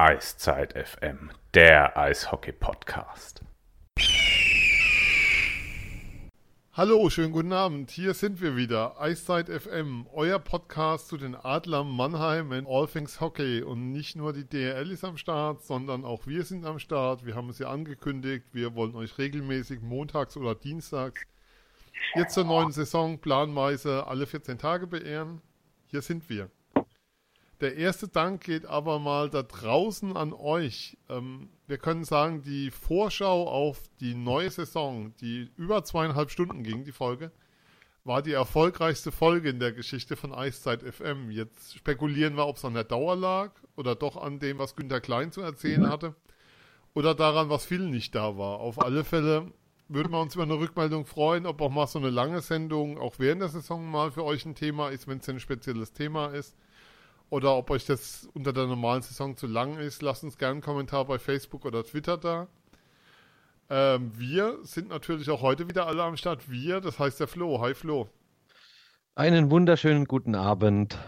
Eiszeit FM, der Eishockey-Podcast. Hallo, schönen guten Abend. Hier sind wir wieder. Eiszeit FM, euer Podcast zu den Adlern Mannheim and All Things Hockey. Und nicht nur die DRL ist am Start, sondern auch wir sind am Start. Wir haben es ja angekündigt. Wir wollen euch regelmäßig montags oder dienstags jetzt zur neuen Saison planweise alle 14 Tage beehren. Hier sind wir. Der erste Dank geht aber mal da draußen an euch. Ähm, wir können sagen, die Vorschau auf die neue Saison, die über zweieinhalb Stunden ging, die Folge, war die erfolgreichste Folge in der Geschichte von Eiszeit FM. Jetzt spekulieren wir, ob es an der Dauer lag oder doch an dem, was Günter Klein zu erzählen mhm. hatte oder daran, was Phil nicht da war. Auf alle Fälle würden wir uns über eine Rückmeldung freuen, ob auch mal so eine lange Sendung auch während der Saison mal für euch ein Thema ist, wenn es ein spezielles Thema ist oder ob euch das unter der normalen Saison zu lang ist, lasst uns gerne einen Kommentar bei Facebook oder Twitter da. Ähm, wir sind natürlich auch heute wieder alle am Start. Wir, das heißt der Flo. Hi Flo. Einen wunderschönen guten Abend.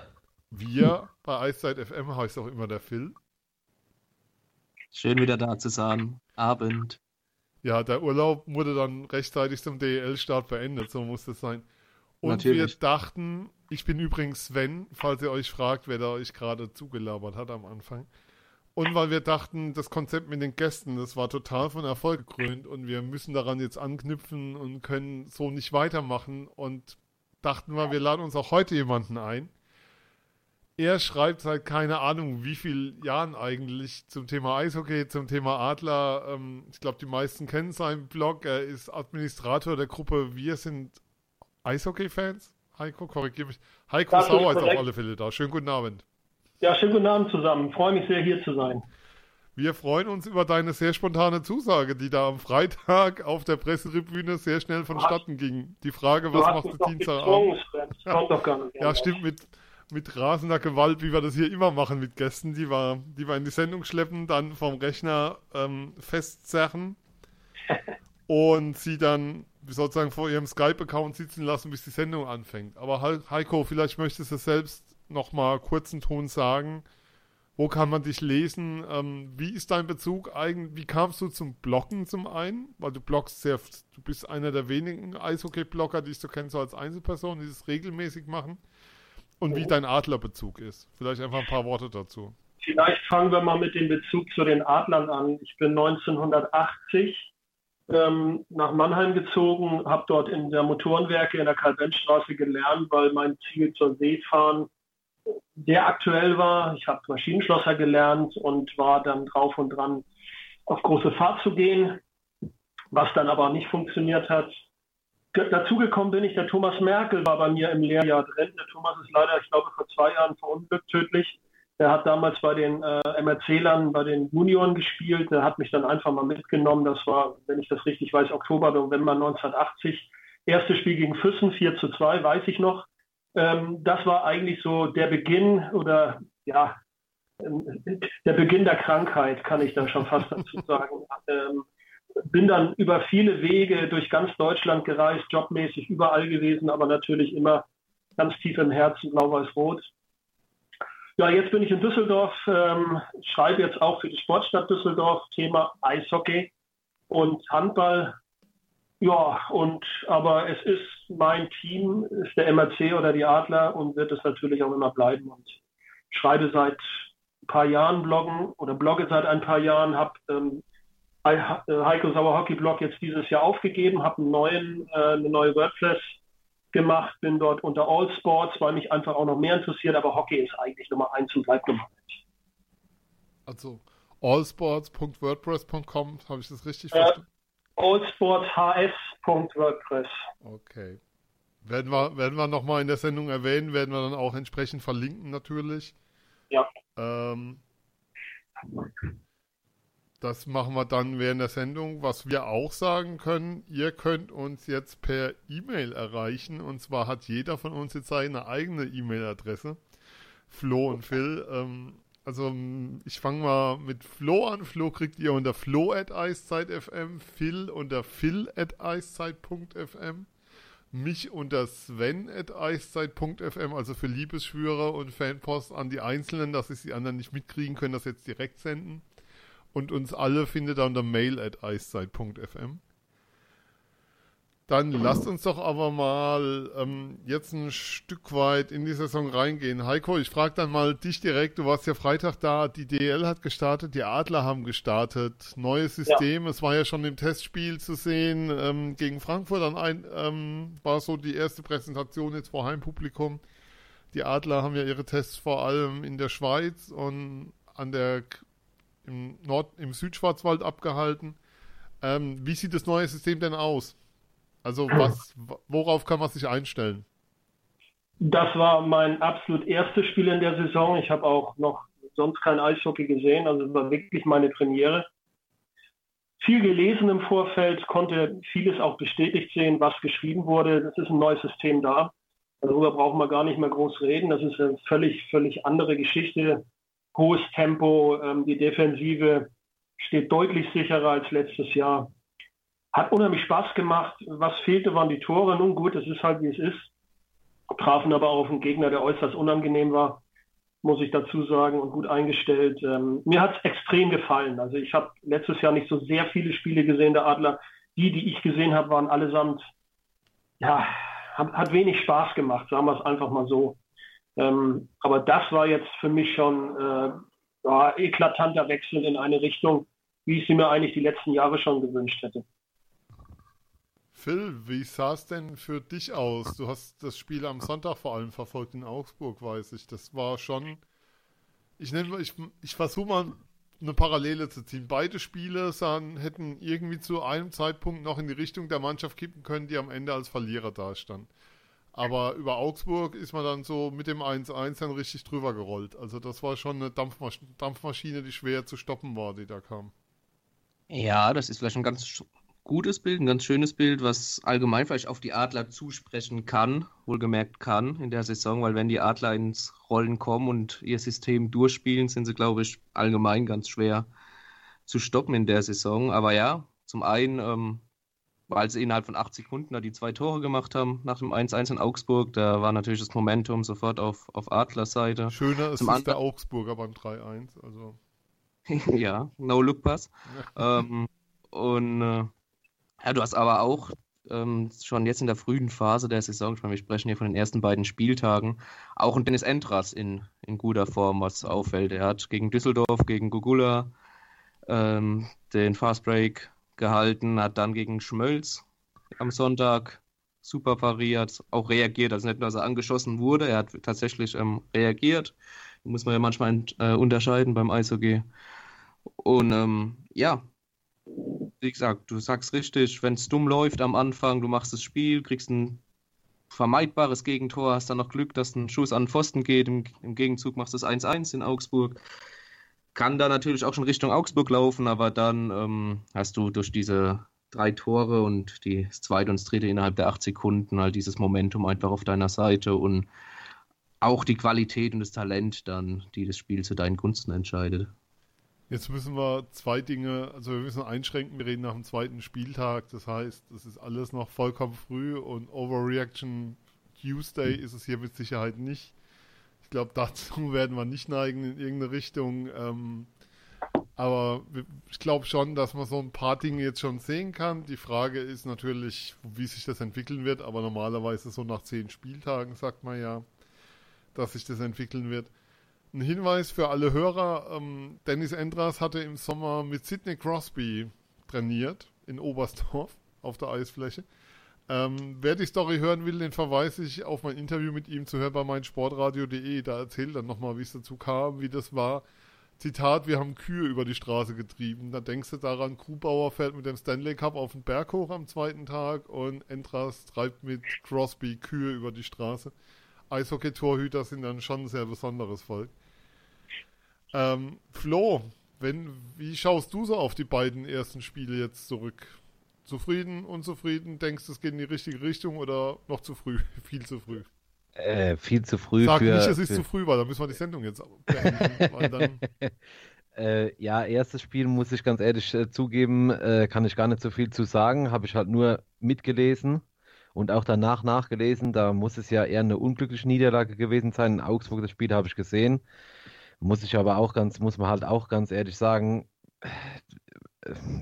Wir bei Eiszeit FM heißt auch immer der Phil. Schön wieder da zu sein. Abend. Ja, der Urlaub wurde dann rechtzeitig zum DEL-Start beendet, so muss es sein. Und Natürlich. wir dachten, ich bin übrigens Sven, falls ihr euch fragt, wer da euch gerade zugelabert hat am Anfang. Und weil wir dachten, das Konzept mit den Gästen, das war total von Erfolg gekrönt und wir müssen daran jetzt anknüpfen und können so nicht weitermachen. Und dachten wir, wir laden uns auch heute jemanden ein. Er schreibt seit keine Ahnung wie vielen Jahren eigentlich zum Thema Eishockey, zum Thema Adler. Ähm, ich glaube, die meisten kennen seinen Blog. Er ist Administrator der Gruppe Wir sind Eishockey-Fans? Heiko, korrigiere mich. Heiko das Sauer ist, ist auf alle Fälle da. Schönen guten Abend. Ja, schönen guten Abend zusammen. Ich freue mich sehr, hier zu sein. Wir freuen uns über deine sehr spontane Zusage, die da am Freitag auf der Pressetribüne sehr schnell vonstatten ging. Die Frage, was machst du Dienstagabend? Ja, ja, stimmt, mit, mit rasender Gewalt, wie wir das hier immer machen mit Gästen, die wir, die wir in die Sendung schleppen, dann vom Rechner ähm, festzerren und sie dann sozusagen vor ihrem Skype-Account sitzen lassen, bis die Sendung anfängt. Aber Heiko, vielleicht möchtest du selbst noch mal kurzen Ton sagen. Wo kann man dich lesen? Ähm, wie ist dein Bezug eigentlich? Wie kamst du zum Bloggen zum einen? Weil du bloggst sehr, du bist einer der wenigen Eishockey-Blogger, die ich so kenne, so als Einzelperson, die das regelmäßig machen. Und wie oh. dein Adlerbezug ist. Vielleicht einfach ein paar Worte dazu. Vielleicht fangen wir mal mit dem Bezug zu den Adlern an. Ich bin 1980 ähm, nach Mannheim gezogen, habe dort in der Motorenwerke in der Karl-Benz-Straße gelernt, weil mein Ziel zur Seefahren sehr aktuell war. Ich habe Maschinenschlosser gelernt und war dann drauf und dran, auf große Fahrt zu gehen, was dann aber nicht funktioniert hat. Dazugekommen bin ich, der Thomas Merkel war bei mir im Lehrjahr drin. Der Thomas ist leider, ich glaube, vor zwei Jahren verunglückt tödlich. Der hat damals bei den äh, MRC-Lern, bei den Junioren gespielt. Der hat mich dann einfach mal mitgenommen. Das war, wenn ich das richtig weiß, Oktober, November 1980. Erstes Spiel gegen Füssen, 4 zu 2, weiß ich noch. Ähm, das war eigentlich so der Beginn oder ja, der Beginn der Krankheit, kann ich da schon fast dazu sagen. Ähm, bin dann über viele Wege durch ganz Deutschland gereist, jobmäßig überall gewesen, aber natürlich immer ganz tief im Herzen blau-weiß-rot. Ja, jetzt bin ich in Düsseldorf, ähm, schreibe jetzt auch für die Sportstadt Düsseldorf Thema Eishockey und Handball. Ja, und aber es ist mein Team, ist der MRC oder die Adler und wird es natürlich auch immer bleiben. Und schreibe seit ein paar Jahren bloggen oder blogge seit ein paar Jahren, habe ähm, Heiko Sauer Hockey Blog jetzt dieses Jahr aufgegeben, habe einen neuen, äh, eine neue WordPress gemacht, bin dort unter All Sports, weil mich einfach auch noch mehr interessiert, aber Hockey ist eigentlich Nummer eins und bleibt Nummer eins. Also allsports.wordpress.com, habe ich das richtig äh, verstanden? allsportshs.wordpress. Okay. Werden wir, werden wir nochmal in der Sendung erwähnen, werden wir dann auch entsprechend verlinken natürlich. Ja. Ähm, das machen wir dann während der Sendung. Was wir auch sagen können, ihr könnt uns jetzt per E-Mail erreichen. Und zwar hat jeder von uns jetzt seine eigene E-Mail-Adresse. Flo und Phil. Ähm, also ich fange mal mit Flo an. Flo kriegt ihr unter flo at eiszeit.fm, Phil unter phil at eiszeit.fm. mich unter sven.eiszeit.fm, also für Liebesschwürer und Fanpost an die Einzelnen, dass es die anderen nicht mitkriegen können, das jetzt direkt senden. Und uns alle findet ihr unter mail at eiszeit.fm. Dann lasst uns doch aber mal ähm, jetzt ein Stück weit in die Saison reingehen. Heiko, ich frage dann mal dich direkt. Du warst ja Freitag da. Die DL hat gestartet, die Adler haben gestartet. Neues System. Ja. Es war ja schon im Testspiel zu sehen ähm, gegen Frankfurt. Dann ein, ähm, war so die erste Präsentation jetzt vor Heimpublikum. Die Adler haben ja ihre Tests vor allem in der Schweiz und an der im Nord im Südschwarzwald abgehalten. Ähm, wie sieht das neue System denn aus? Also was, worauf kann man sich einstellen? Das war mein absolut erstes Spiel in der Saison. Ich habe auch noch sonst kein Eishockey gesehen, also es war wirklich meine Premiere. Viel gelesen im Vorfeld, konnte vieles auch bestätigt sehen, was geschrieben wurde. Das ist ein neues System da. Darüber brauchen wir gar nicht mehr groß reden. Das ist eine völlig, völlig andere Geschichte. Hohes Tempo, ähm, die Defensive steht deutlich sicherer als letztes Jahr. Hat unheimlich Spaß gemacht. Was fehlte, waren die Tore. Nun gut, es ist halt wie es ist. Trafen aber auch auf einen Gegner, der äußerst unangenehm war, muss ich dazu sagen, und gut eingestellt. Ähm, mir hat es extrem gefallen. Also ich habe letztes Jahr nicht so sehr viele Spiele gesehen, der Adler. Die, die ich gesehen habe, waren allesamt, ja, hat, hat wenig Spaß gemacht, sagen wir es einfach mal so. Ähm, aber das war jetzt für mich schon äh, ja, eklatanter Wechsel in eine Richtung, wie ich sie mir eigentlich die letzten Jahre schon gewünscht hätte. Phil, wie sah es denn für dich aus? Du hast das Spiel am Sonntag vor allem verfolgt in Augsburg, weiß ich. Das war schon. Ich ich, ich versuche mal eine Parallele zu ziehen. Beide Spiele sahen, hätten irgendwie zu einem Zeitpunkt noch in die Richtung der Mannschaft kippen können, die am Ende als Verlierer dastand. Aber über Augsburg ist man dann so mit dem 1-1 dann richtig drüber gerollt. Also das war schon eine Dampfmasch Dampfmaschine, die schwer zu stoppen war, die da kam. Ja, das ist vielleicht ein ganz gutes Bild, ein ganz schönes Bild, was allgemein vielleicht auf die Adler zusprechen kann, wohlgemerkt kann in der Saison, weil wenn die Adler ins Rollen kommen und ihr System durchspielen, sind sie, glaube ich, allgemein ganz schwer zu stoppen in der Saison. Aber ja, zum einen, ähm, weil sie innerhalb von 80 Sekunden da die zwei Tore gemacht haben nach dem 1-1 in Augsburg, da war natürlich das Momentum sofort auf, auf Adlers Seite. Schöner ist, ist der Augsburger beim 3-1. Also. ja, No-Look-Pass. ähm, und äh, ja, du hast aber auch ähm, schon jetzt in der frühen Phase der Saison, ich meine, wir sprechen hier von den ersten beiden Spieltagen, auch ein Dennis Entras in, in guter Form, was auffällt. Er hat gegen Düsseldorf, gegen Gugula ähm, den Fastbreak gehalten, hat dann gegen Schmölz am Sonntag super pariert, auch reagiert. Also nicht nur, dass er angeschossen wurde, er hat tatsächlich ähm, reagiert. Muss man ja manchmal äh, unterscheiden beim Eishockey. Und ähm, ja, wie gesagt, du sagst richtig, wenn es dumm läuft am Anfang, du machst das Spiel, kriegst ein vermeidbares Gegentor, hast dann noch Glück, dass ein Schuss an den Pfosten geht, im, im Gegenzug machst du das 1-1 in Augsburg. Kann da natürlich auch schon Richtung Augsburg laufen, aber dann ähm, hast du durch diese drei Tore und die, das zweite und das dritte innerhalb der acht Sekunden halt dieses Momentum einfach auf deiner Seite und auch die Qualität und das Talent dann, die das Spiel zu deinen Gunsten entscheidet. Jetzt müssen wir zwei Dinge, also wir müssen einschränken, wir reden nach dem zweiten Spieltag, das heißt, das ist alles noch vollkommen früh und Overreaction Tuesday ist es hier mit Sicherheit nicht. Ich glaube, dazu werden wir nicht neigen in irgendeine Richtung. Ähm, aber ich glaube schon, dass man so ein paar Dinge jetzt schon sehen kann. Die Frage ist natürlich, wie sich das entwickeln wird, aber normalerweise so nach zehn Spieltagen sagt man ja, dass sich das entwickeln wird. Ein Hinweis für alle Hörer: ähm, Dennis Endras hatte im Sommer mit Sidney Crosby trainiert in Oberstdorf auf der Eisfläche. Ähm, wer die Story hören will, den verweise ich auf mein Interview mit ihm zu hören bei meinsportradio.de. Da erzählt er nochmal, wie es dazu kam, wie das war. Zitat, wir haben Kühe über die Straße getrieben. Da denkst du daran, Kuhbauer fährt mit dem Stanley Cup auf den Berg hoch am zweiten Tag und Endras treibt mit Crosby Kühe über die Straße. Eishockey-Torhüter sind dann schon ein sehr besonderes Volk. Ähm, Flo, wenn, wie schaust du so auf die beiden ersten Spiele jetzt zurück? Zufrieden, unzufrieden? Denkst du, es geht in die richtige Richtung oder noch zu früh? Viel zu früh? Äh, viel zu früh. Sag für, nicht, es ist für... zu früh, weil dann müssen wir die Sendung jetzt beenden. dann... äh, ja, erstes Spiel muss ich ganz ehrlich äh, zugeben, äh, kann ich gar nicht so viel zu sagen. Habe ich halt nur mitgelesen und auch danach nachgelesen, da muss es ja eher eine unglückliche Niederlage gewesen sein. In Augsburg, das Spiel habe ich gesehen. Muss ich aber auch ganz, muss man halt auch ganz ehrlich sagen,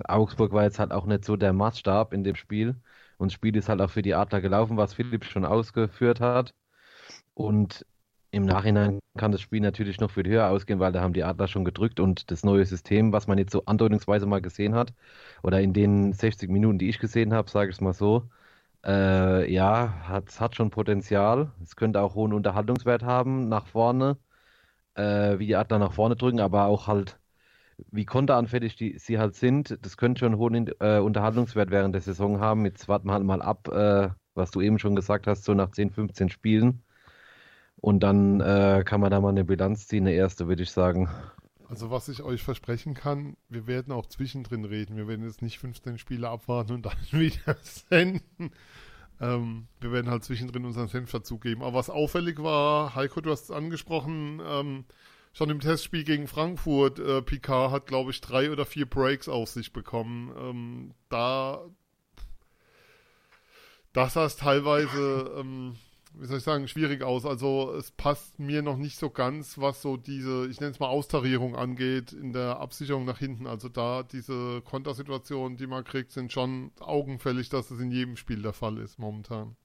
Augsburg war jetzt halt auch nicht so der Maßstab in dem Spiel. Und das Spiel ist halt auch für die Adler gelaufen, was Philipp schon ausgeführt hat. Und im Nachhinein kann das Spiel natürlich noch viel höher ausgehen, weil da haben die Adler schon gedrückt und das neue System, was man jetzt so andeutungsweise mal gesehen hat, oder in den 60 Minuten, die ich gesehen habe, sage ich es mal so, äh, ja, hat, hat schon Potenzial. Es könnte auch hohen Unterhaltungswert haben nach vorne, äh, wie die Adler nach vorne drücken, aber auch halt, wie konteranfällig die, sie halt sind. Das könnte schon hohen äh, Unterhaltungswert während der Saison haben. Jetzt warten wir halt mal ab, äh, was du eben schon gesagt hast, so nach 10, 15 Spielen und dann äh, kann man da mal eine Bilanz ziehen, eine erste, würde ich sagen. Also was ich euch versprechen kann, wir werden auch zwischendrin reden. Wir werden jetzt nicht 15 Spiele abwarten und dann wieder senden. Ähm, wir werden halt zwischendrin unseren Senf dazugeben. Aber was auffällig war, Heiko, du hast es angesprochen, ähm, schon im Testspiel gegen Frankfurt, äh, Picard hat, glaube ich, drei oder vier Breaks auf sich bekommen. Ähm, da, das sah es teilweise ähm, wie soll ich sagen, schwierig aus. Also es passt mir noch nicht so ganz, was so diese, ich nenne es mal Austarierung angeht, in der Absicherung nach hinten. Also da diese Kontersituationen, die man kriegt, sind schon augenfällig, dass es in jedem Spiel der Fall ist momentan.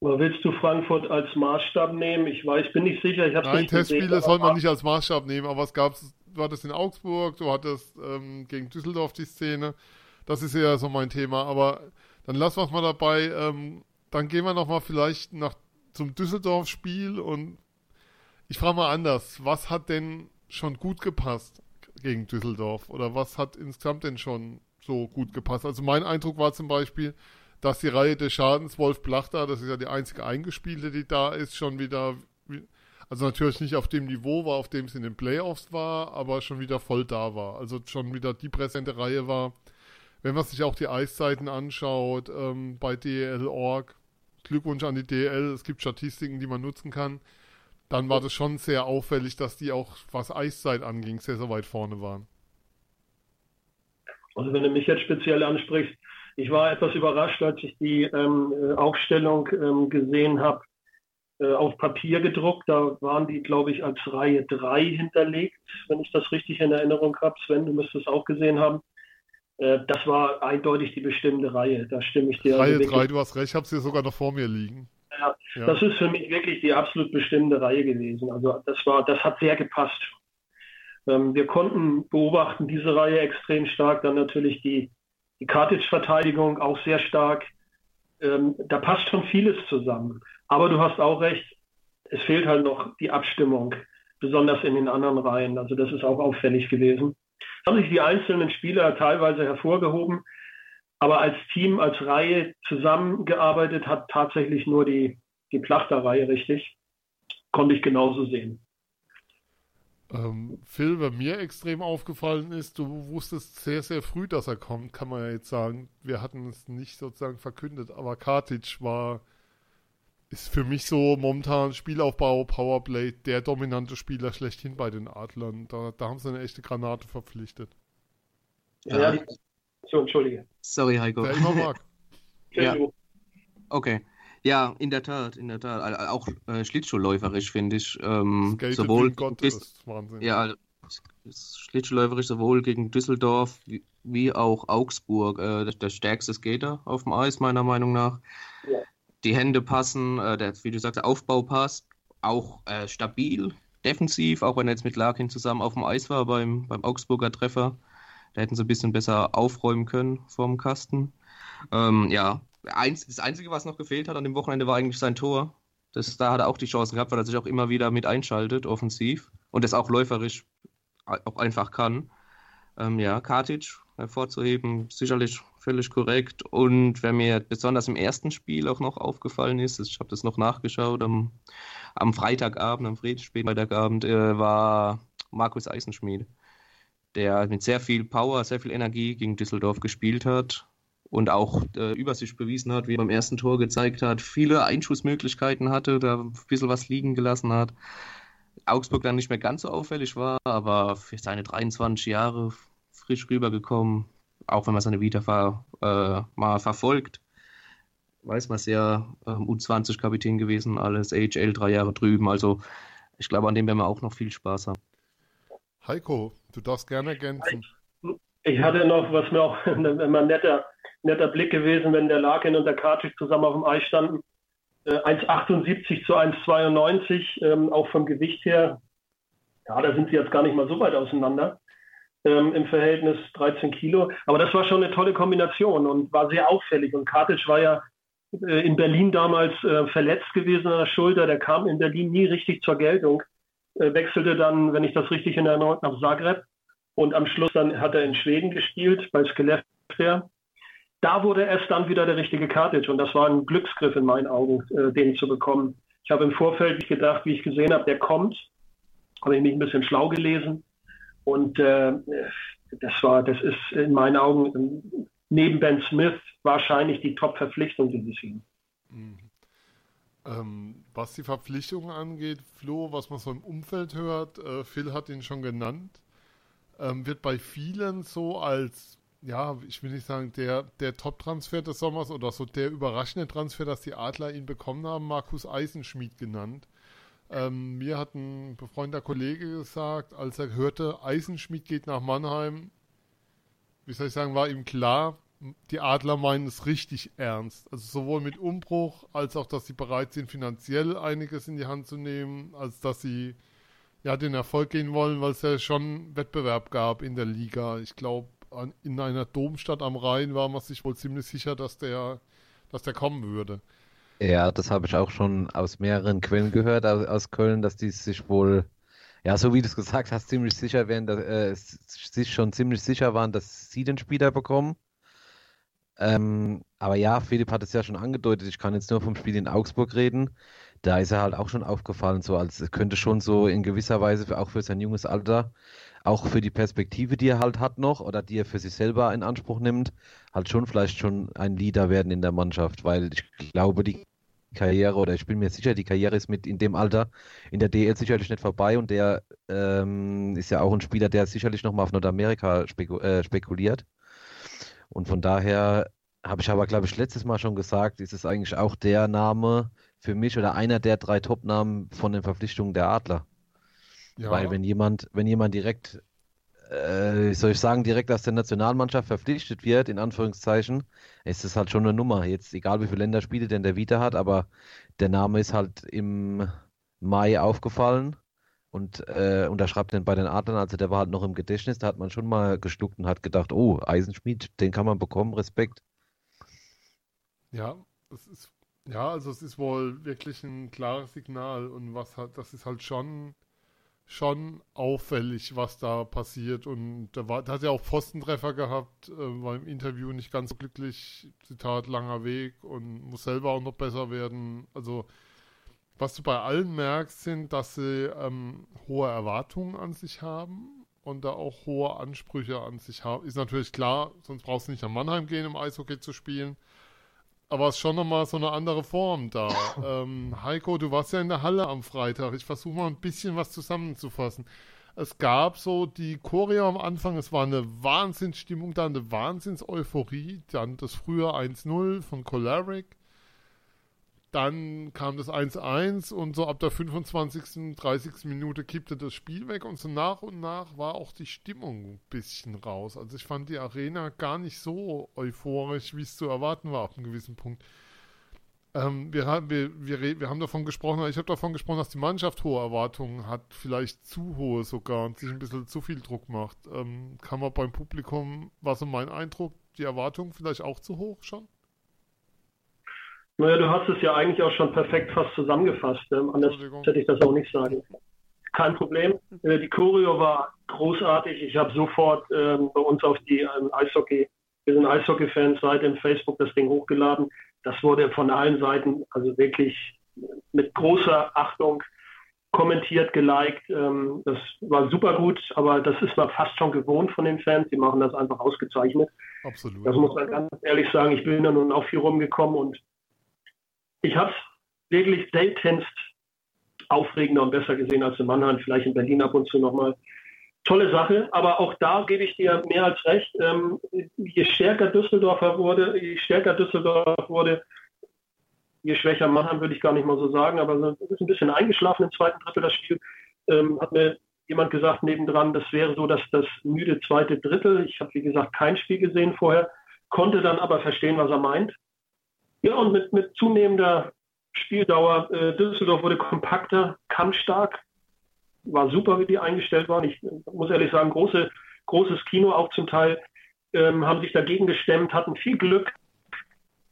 Oder willst du Frankfurt als Maßstab nehmen? Ich weiß, bin nicht sicher. Ich Nein, Testspiele soll man nicht als Maßstab nehmen, aber es gab, du hattest in Augsburg, du hattest ähm, gegen Düsseldorf die Szene. Das ist eher so mein Thema. Aber dann lassen wir es mal dabei. Ähm, dann gehen wir nochmal vielleicht nach, zum Düsseldorf-Spiel und ich frage mal anders. Was hat denn schon gut gepasst gegen Düsseldorf? Oder was hat insgesamt denn schon so gut gepasst? Also mein Eindruck war zum Beispiel, dass die Reihe des Schadens Wolf Plachter, das ist ja die einzige Eingespielte, die da ist, schon wieder, also natürlich nicht auf dem Niveau war, auf dem es in den Playoffs war, aber schon wieder voll da war. Also schon wieder die präsente Reihe war, wenn man sich auch die Eiszeiten anschaut ähm, bei DL.org, Glückwunsch an die DL, es gibt Statistiken, die man nutzen kann, dann war das schon sehr auffällig, dass die auch, was Eiszeit anging, sehr, sehr weit vorne waren. Also wenn du mich jetzt speziell ansprichst, ich war etwas überrascht, als ich die ähm, Aufstellung ähm, gesehen habe, äh, auf Papier gedruckt. Da waren die, glaube ich, als Reihe 3 hinterlegt, wenn ich das richtig in Erinnerung habe. Sven, du müsstest es auch gesehen haben. Äh, das war eindeutig die bestimmte Reihe. Da stimme ich dir. Reihe 3, du hast recht, ich habe sie sogar noch vor mir liegen. Ja, ja, das ist für mich wirklich die absolut bestimmte Reihe gewesen. Also das war, das hat sehr gepasst. Ähm, wir konnten beobachten diese Reihe extrem stark, dann natürlich die, die Cartage-Verteidigung auch sehr stark. Ähm, da passt schon vieles zusammen. Aber du hast auch recht, es fehlt halt noch die Abstimmung, besonders in den anderen Reihen. Also das ist auch auffällig gewesen haben sich die einzelnen Spieler teilweise hervorgehoben, aber als Team, als Reihe zusammengearbeitet hat tatsächlich nur die, die Plachter-Reihe richtig. Konnte ich genauso sehen. Ähm, Phil, wer mir extrem aufgefallen ist, du wusstest sehr, sehr früh, dass er kommt, kann man ja jetzt sagen. Wir hatten es nicht sozusagen verkündet, aber Kartic war ist für mich so momentan Spielaufbau, Powerplay, der dominante Spieler schlechthin bei den Adlern. Da, da haben sie eine echte Granate verpflichtet. Ja, ja. So, entschuldige. Sorry, Heiko. Wer immer mag. ja. Okay. Ja, in der Tat, in der Tat. Auch äh, Schlittschuhläuferisch finde ich. Ähm, sowohl Gott, ist Wahnsinn. Ja, Schlittschuhläuferisch sowohl gegen Düsseldorf wie, wie auch Augsburg. Äh, der, der, stärkste Skater auf dem Eis, meiner Meinung nach. Ja die Hände passen, äh, der, wie du sagst, der Aufbau passt, auch äh, stabil, defensiv, auch wenn er jetzt mit Larkin zusammen auf dem Eis war beim, beim Augsburger Treffer. Da hätten sie ein bisschen besser aufräumen können vorm Kasten. Ähm, ja, eins, das Einzige, was noch gefehlt hat an dem Wochenende, war eigentlich sein Tor. Das, da hat er auch die Chance gehabt, weil er sich auch immer wieder mit einschaltet, offensiv. Und das auch läuferisch auch einfach kann. Ähm, ja, Kartic hervorzuheben, sicherlich völlig korrekt. Und wer mir besonders im ersten Spiel auch noch aufgefallen ist, ich habe das noch nachgeschaut, am, am Freitagabend, am Freitagabend, äh, war Markus Eisenschmied, der mit sehr viel Power, sehr viel Energie gegen Düsseldorf gespielt hat und auch äh, Übersicht bewiesen hat, wie er beim ersten Tor gezeigt hat, viele Einschussmöglichkeiten hatte, da ein bisschen was liegen gelassen hat. Augsburg dann nicht mehr ganz so auffällig war, aber für seine 23 Jahre frisch rübergekommen, auch wenn man seine Vita ver, äh, mal verfolgt, weiß man ja, ähm, U20-Kapitän gewesen, alles AHL drei Jahre drüben. Also ich glaube, an dem werden wir auch noch viel Spaß haben. Heiko, du darfst gerne ergänzen. Ich hatte noch, was mir auch immer netter, netter Blick gewesen, wenn der Larkin und der Kartic zusammen auf dem Eis standen. Äh, 1,78 zu 1,92, ähm, auch vom Gewicht her. Ja, da sind sie jetzt gar nicht mal so weit auseinander ähm, im Verhältnis 13 Kilo. Aber das war schon eine tolle Kombination und war sehr auffällig. Und Kartic war ja äh, in Berlin damals äh, verletzt gewesen an der Schulter. Der kam in Berlin nie richtig zur Geltung. Äh, wechselte dann, wenn ich das richtig in Erinnerung nach Zagreb. Und am Schluss dann hat er in Schweden gespielt, bei Skellefteå. Da wurde es dann wieder der richtige Kartic. Und das war ein Glücksgriff in meinen Augen, äh, den zu bekommen. Ich habe im Vorfeld gedacht, wie ich gesehen habe, der kommt. Habe ich mich ein bisschen schlau gelesen. Und äh, das war, das ist in meinen Augen neben Ben Smith wahrscheinlich die Top-Verpflichtung dieses Jahr. Mhm. Ähm, was die Verpflichtungen angeht, Flo, was man so im Umfeld hört, äh, Phil hat ihn schon genannt, ähm, wird bei vielen so als, ja, ich will nicht sagen, der, der Top-Transfer des Sommers oder so der überraschende Transfer, dass die Adler ihn bekommen haben, Markus Eisenschmied genannt. Ähm, mir hat ein befreundeter Kollege gesagt, als er hörte, Eisenschmied geht nach Mannheim, wie soll ich sagen, war ihm klar, die Adler meinen es richtig ernst. Also sowohl mit Umbruch, als auch, dass sie bereit sind, finanziell einiges in die Hand zu nehmen, als dass sie ja den Erfolg gehen wollen, weil es ja schon Wettbewerb gab in der Liga. Ich glaube, in einer Domstadt am Rhein war man sich wohl ziemlich sicher, dass der, dass der kommen würde. Ja, das habe ich auch schon aus mehreren Quellen gehört aus, aus Köln, dass die sich wohl, ja, so wie du es gesagt hast, ziemlich sicher wären, dass, äh, sich schon ziemlich sicher waren, dass sie den Spieler bekommen. Ähm, aber ja, Philipp hat es ja schon angedeutet, ich kann jetzt nur vom Spiel in Augsburg reden. Da ist er halt auch schon aufgefallen, so als könnte schon so in gewisser Weise auch für sein junges Alter, auch für die Perspektive, die er halt hat noch oder die er für sich selber in Anspruch nimmt, halt schon vielleicht schon ein Leader werden in der Mannschaft, weil ich glaube, die Karriere oder ich bin mir sicher, die Karriere ist mit in dem Alter in der DL sicherlich nicht vorbei und der ähm, ist ja auch ein Spieler, der sicherlich nochmal auf Nordamerika speku äh, spekuliert. Und von daher habe ich aber, glaube ich, letztes Mal schon gesagt, ist es eigentlich auch der Name für mich oder einer der drei Top-Namen von den Verpflichtungen der Adler. Ja. Weil wenn jemand, wenn jemand direkt, äh, soll ich sagen, direkt aus der Nationalmannschaft verpflichtet wird, in Anführungszeichen, ist es halt schon eine Nummer. Jetzt egal wie viele Länderspiele denn der Vita hat, aber der Name ist halt im Mai aufgefallen und äh, unterschreibt den bei den Adlern. Also der war halt noch im Gedächtnis, da hat man schon mal geschluckt und hat gedacht, oh, Eisenschmied, den kann man bekommen, Respekt. Ja, es ist, ja, also es ist wohl wirklich ein klares Signal und was hat, das ist halt schon, schon auffällig, was da passiert. Und der, war, der hat ja auch Pfostentreffer gehabt, äh, war im Interview nicht ganz so glücklich, Zitat, langer Weg und muss selber auch noch besser werden. Also was du bei allen merkst, sind, dass sie ähm, hohe Erwartungen an sich haben und da auch hohe Ansprüche an sich haben. Ist natürlich klar, sonst brauchst du nicht nach Mannheim gehen, um Eishockey zu spielen. Aber es ist schon nochmal so eine andere Form da. ähm, Heiko, du warst ja in der Halle am Freitag. Ich versuche mal ein bisschen was zusammenzufassen. Es gab so die Choreo am Anfang, es war eine Wahnsinnsstimmung da, eine Wahnsinns-Euphorie. Dann das frühe 1-0 von Choleric. Dann kam das 1-1 und so ab der 25., 30. Minute kippte das Spiel weg und so nach und nach war auch die Stimmung ein bisschen raus. Also ich fand die Arena gar nicht so euphorisch, wie es zu erwarten war ab einem gewissen Punkt. Ähm, wir, haben, wir, wir, wir haben davon gesprochen, ich habe davon gesprochen, dass die Mannschaft hohe Erwartungen hat, vielleicht zu hohe sogar und sich ein bisschen zu viel Druck macht. Ähm, kann man beim Publikum, war so mein Eindruck, die Erwartungen vielleicht auch zu hoch schon? Naja, du hast es ja eigentlich auch schon perfekt fast zusammengefasst. Ähm, anders hätte ich das auch nicht sagen. Kein Problem. Äh, die Choreo war großartig. Ich habe sofort ähm, bei uns auf die ähm, Eishockey, wir sind Eishockey-Fans, Seite im Facebook das Ding hochgeladen. Das wurde von allen Seiten also wirklich mit großer Achtung kommentiert, geliked. Ähm, das war super gut, aber das ist man fast schon gewohnt von den Fans. Die machen das einfach ausgezeichnet. Absolut. Das muss man ganz ehrlich sagen. Ich bin da nun auch viel rumgekommen und ich habe es wirklich seltenst aufregender und besser gesehen als in Mannheim, vielleicht in Berlin ab und zu nochmal. Tolle Sache, aber auch da gebe ich dir mehr als recht. Ähm, je stärker Düsseldorfer wurde, je stärker Düsseldorf wurde, je schwächer Mannheim würde ich gar nicht mal so sagen, aber es ist ein bisschen eingeschlafen im zweiten Drittel das Spiel. Ähm, hat mir jemand gesagt nebendran, das wäre so, dass das müde zweite Drittel, ich habe wie gesagt kein Spiel gesehen vorher, konnte dann aber verstehen, was er meint. Ja, und mit, mit zunehmender Spieldauer, äh, Düsseldorf wurde kompakter, kampfstark, war super, wie die eingestellt waren. Ich muss ehrlich sagen, große, großes Kino auch zum Teil, ähm, haben sich dagegen gestemmt, hatten viel Glück.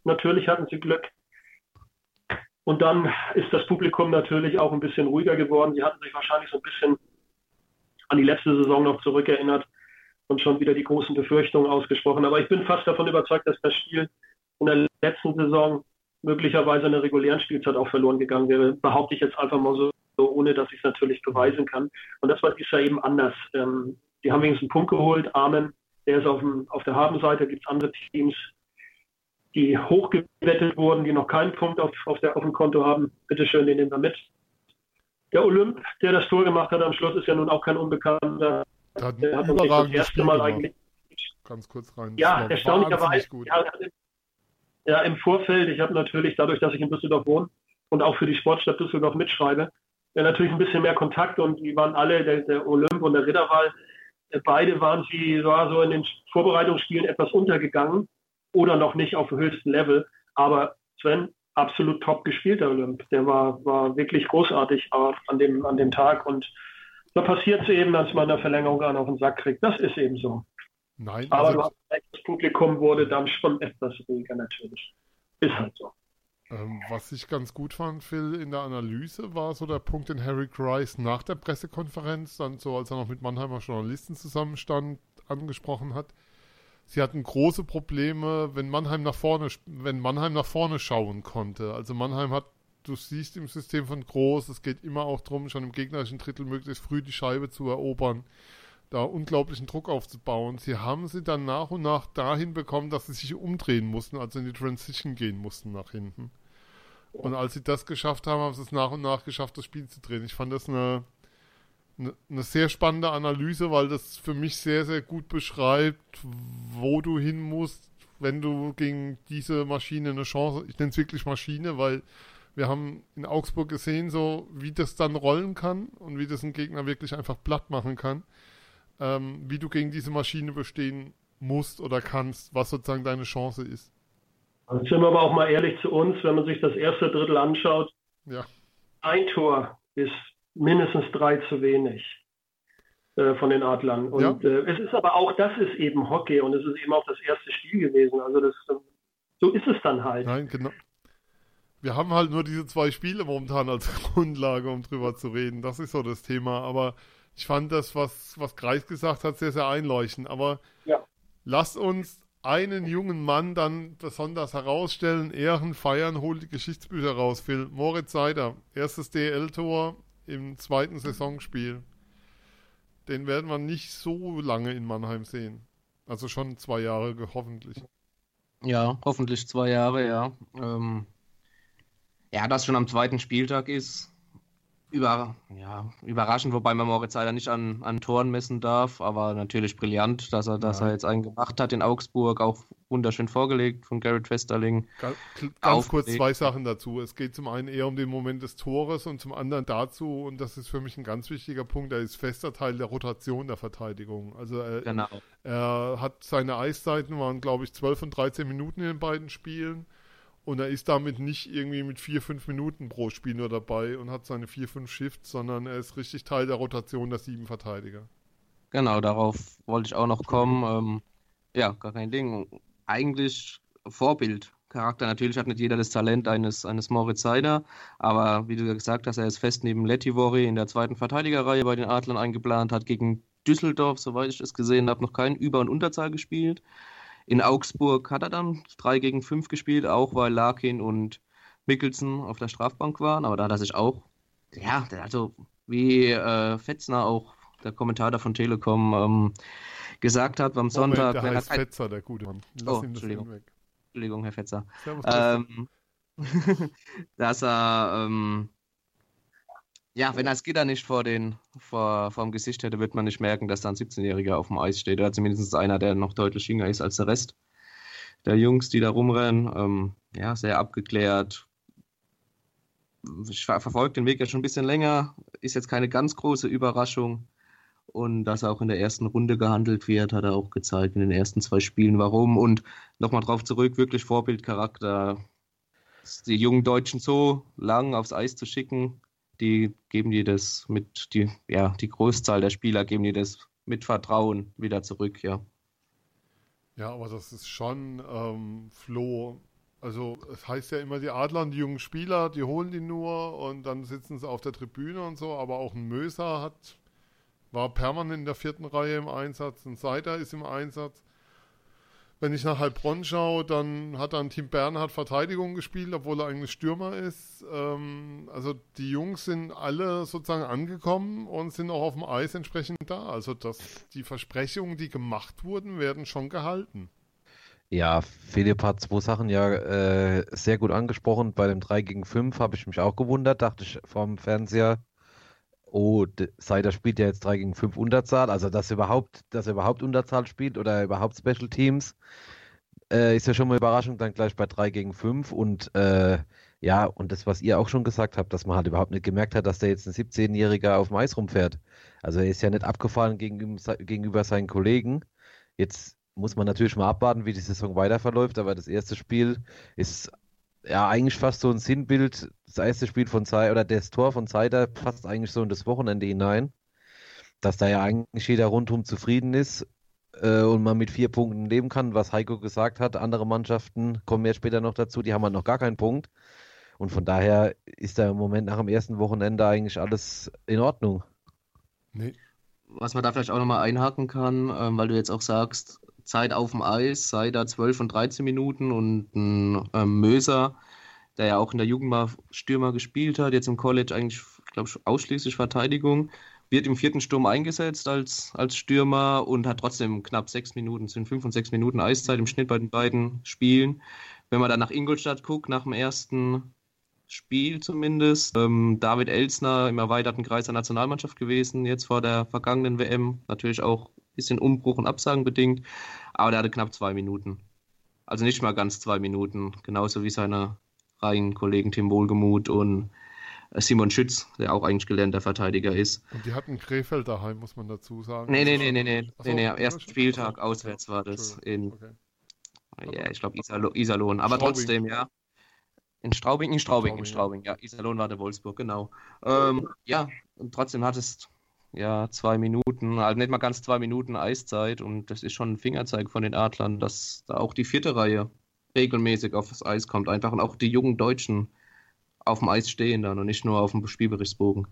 Natürlich hatten sie Glück. Und dann ist das Publikum natürlich auch ein bisschen ruhiger geworden. Sie hatten sich wahrscheinlich so ein bisschen an die letzte Saison noch zurückerinnert und schon wieder die großen Befürchtungen ausgesprochen. Aber ich bin fast davon überzeugt, dass das Spiel in der letzten Saison möglicherweise in der regulären Spielzeit auch verloren gegangen wäre. Behaupte ich jetzt einfach mal so, ohne dass ich es natürlich beweisen kann. Und das war dieses eben anders. Ähm, die haben wenigstens einen Punkt geholt. Amen. Der ist auf, dem, auf der Habenseite. Gibt es andere Teams, die hochgewettet wurden, die noch keinen Punkt auf, auf, der, auf dem Konto haben. Bitte schön, den nehmen wir mit. Der Olymp, der das Tor gemacht hat am Schluss, ist ja nun auch kein Unbekannter. Der hat, der hat das erste Mal eigentlich. Ganz kurz rein. Ja, erstaunlicherweise. Ja, ja, im Vorfeld, ich habe natürlich dadurch, dass ich in Düsseldorf wohne und auch für die Sportstadt Düsseldorf mitschreibe, ja, natürlich ein bisschen mehr Kontakt und die waren alle, der, der Olymp und der Ritterwall, äh, beide waren sie war so in den Vorbereitungsspielen etwas untergegangen oder noch nicht auf dem höchsten Level. Aber Sven, absolut top gespielt, der Olymp. Der war, war wirklich großartig an dem, an dem Tag. Und da passiert es eben, dass man eine Verlängerung an auf den Sack kriegt. Das ist eben so. Nein, aber also, das Publikum wurde dann schon etwas ruhiger natürlich. Ist halt so. Ähm, was ich ganz gut fand, Phil, in der Analyse war so der Punkt, den Harry Grice nach der Pressekonferenz, dann so als er noch mit Mannheimer Journalisten zusammenstand, angesprochen hat. Sie hatten große Probleme, wenn Mannheim nach vorne, wenn Mannheim nach vorne schauen konnte. Also Mannheim hat, du siehst im System von Groß, es geht immer auch darum, schon im gegnerischen Drittel möglichst früh die Scheibe zu erobern, da unglaublichen Druck aufzubauen. Sie haben sie dann nach und nach dahin bekommen, dass sie sich umdrehen mussten, also in die Transition gehen mussten nach hinten. Und als sie das geschafft haben, haben sie es nach und nach geschafft, das Spiel zu drehen. Ich fand das eine, eine, eine, sehr spannende Analyse, weil das für mich sehr, sehr gut beschreibt, wo du hin musst, wenn du gegen diese Maschine eine Chance, ich nenne es wirklich Maschine, weil wir haben in Augsburg gesehen, so wie das dann rollen kann und wie das ein Gegner wirklich einfach platt machen kann, ähm, wie du gegen diese Maschine bestehen musst oder kannst, was sozusagen deine Chance ist. Also sind wir aber auch mal ehrlich zu uns, wenn man sich das erste Drittel anschaut. Ja. Ein Tor ist mindestens drei zu wenig äh, von den Adlern. Und ja. äh, es ist aber auch, das ist eben Hockey und es ist eben auch das erste Spiel gewesen. Also das, so ist es dann halt. Nein, genau. Wir haben halt nur diese zwei Spiele momentan als Grundlage, um drüber zu reden. Das ist so das Thema. Aber ich fand das, was, was Kreis gesagt hat, sehr, sehr einleuchtend. Aber ja. lasst uns einen jungen Mann dann besonders herausstellen, ehren, feiern, holt die Geschichtsbücher raus. Phil Moritz Seider, erstes DL-Tor im zweiten Saisonspiel. Den werden wir nicht so lange in Mannheim sehen. Also schon zwei Jahre, hoffentlich. Ja, hoffentlich zwei Jahre, ja. Ähm, ja, das schon am zweiten Spieltag ist, über, ja, überraschend, wobei man Moritz leider nicht an, an Toren messen darf, aber natürlich brillant, dass er, dass er jetzt einen gemacht hat in Augsburg, auch wunderschön vorgelegt von Garrett Westerling. Ganz, ganz kurz zwei Sachen dazu. Es geht zum einen eher um den Moment des Tores und zum anderen dazu, und das ist für mich ein ganz wichtiger Punkt, er ist fester Teil der Rotation der Verteidigung. Also er, genau. er hat seine Eiszeiten, waren glaube ich 12 und 13 Minuten in den beiden Spielen. Und er ist damit nicht irgendwie mit vier, fünf Minuten pro Spiel nur dabei und hat seine vier, fünf Shifts, sondern er ist richtig Teil der Rotation der sieben Verteidiger. Genau, darauf wollte ich auch noch kommen. Ähm, ja, gar kein Ding. Eigentlich Vorbild. Charakter. Natürlich hat nicht jeder das Talent eines, eines Moritz Seider, aber wie du gesagt hast, er ist fest neben Lettivori in der zweiten Verteidigerreihe bei den Adlern eingeplant, hat gegen Düsseldorf, soweit ich es gesehen habe, noch keinen Über- und Unterzahl gespielt. In Augsburg hat er dann 3 gegen 5 gespielt, auch weil Larkin und Mickelson auf der Strafbank waren, aber da hat er sich auch, ja, also wie äh, Fetzner auch, der Kommentator von Telekom, ähm, gesagt hat beim Sonntag. Moment, der heißt Fetzer, der gute Mann. Lass oh, Entschuldigung. Weg. Entschuldigung, Herr Fetzer. Ähm, dass er ähm, ja, wenn er das Gitter nicht vor, den, vor, vor dem Gesicht hätte, wird man nicht merken, dass da ein 17-Jähriger auf dem Eis steht. Oder zumindest einer, der noch deutlich jünger ist als der Rest der Jungs, die da rumrennen. Ähm, ja, sehr abgeklärt, ich verfolge den Weg ja schon ein bisschen länger, ist jetzt keine ganz große Überraschung. Und dass er auch in der ersten Runde gehandelt wird, hat er auch gezeigt in den ersten zwei Spielen, warum. Und nochmal drauf zurück, wirklich Vorbildcharakter. Die jungen Deutschen so lang aufs Eis zu schicken, die geben dir das mit, die, ja, die Großzahl der Spieler geben dir das mit Vertrauen wieder zurück, ja. Ja, aber das ist schon, ähm, Flo, also es heißt ja immer, die Adler die jungen Spieler, die holen die nur und dann sitzen sie auf der Tribüne und so, aber auch ein Möser hat, war permanent in der vierten Reihe im Einsatz, ein Seider ist im Einsatz. Wenn ich nach Heilbronn schaue, dann hat dann Team Bernhard Verteidigung gespielt, obwohl er eigentlich Stürmer ist. Ähm, also die Jungs sind alle sozusagen angekommen und sind auch auf dem Eis entsprechend da. Also das, die Versprechungen, die gemacht wurden, werden schon gehalten. Ja, Philipp hat zwei Sachen ja äh, sehr gut angesprochen. Bei dem 3 gegen 5 habe ich mich auch gewundert, dachte ich vorm Fernseher, oh, Seider spielt ja jetzt 3 gegen 5 Unterzahl, also dass er überhaupt, dass er überhaupt Unterzahl spielt oder überhaupt Special Teams, äh, ist ja schon mal Überraschung, dann gleich bei 3 gegen 5 und äh, ja, und das, was ihr auch schon gesagt habt, dass man halt überhaupt nicht gemerkt hat, dass der jetzt ein 17-Jähriger auf dem Eis rumfährt. Also er ist ja nicht abgefallen gegenüber, gegenüber seinen Kollegen. Jetzt muss man natürlich mal abwarten, wie die Saison weiter verläuft, aber das erste Spiel ist ja eigentlich fast so ein Sinnbild. Das erste Spiel von Zeit oder das Tor von Seider passt eigentlich so in das Wochenende hinein, dass da ja eigentlich jeder rundum zufrieden ist äh, und man mit vier Punkten leben kann, was Heiko gesagt hat. Andere Mannschaften kommen ja später noch dazu, die haben halt noch gar keinen Punkt. Und von daher ist da im Moment nach dem ersten Wochenende eigentlich alles in Ordnung. Nee. Was man da vielleicht auch nochmal einhaken kann, ähm, weil du jetzt auch sagst, Zeit auf dem Eis, sei da 12 und 13 Minuten und ein ähm, Möser, der ja auch in der Jugend mal Stürmer gespielt hat, jetzt im College eigentlich, ich glaube, ausschließlich Verteidigung, wird im vierten Sturm eingesetzt als, als Stürmer und hat trotzdem knapp sechs Minuten, sind fünf und sechs Minuten Eiszeit im Schnitt bei den beiden Spielen. Wenn man dann nach Ingolstadt guckt, nach dem ersten Spiel zumindest. Ähm, David Elsner im erweiterten Kreis der Nationalmannschaft gewesen, jetzt vor der vergangenen WM. Natürlich auch bisschen Umbruch und Absagen bedingt, aber der hatte knapp zwei Minuten. Also nicht mal ganz zwei Minuten, genauso wie seine Reihenkollegen Tim Wohlgemuth und äh, Simon Schütz, der auch eigentlich gelernter Verteidiger ist. Und die hatten Krefeld daheim, muss man dazu sagen. Nee, nee, nee, nee, nee, Achso, nee, nee, am ersten Spieltag auswärts war das in, okay. ja, ich glaube Iserlohn, aber Straubing. trotzdem, ja. In Straubing, in Straubing, in Straubing, ja. Iserlohn war der Wolfsburg, genau. Ähm, ja, und trotzdem hattest ja, zwei Minuten, also nicht mal ganz zwei Minuten Eiszeit und das ist schon ein Fingerzeig von den Adlern, dass da auch die vierte Reihe regelmäßig auf das Eis kommt. Einfach und auch die jungen Deutschen auf dem Eis stehen dann und nicht nur auf dem Spielberichtsbogen.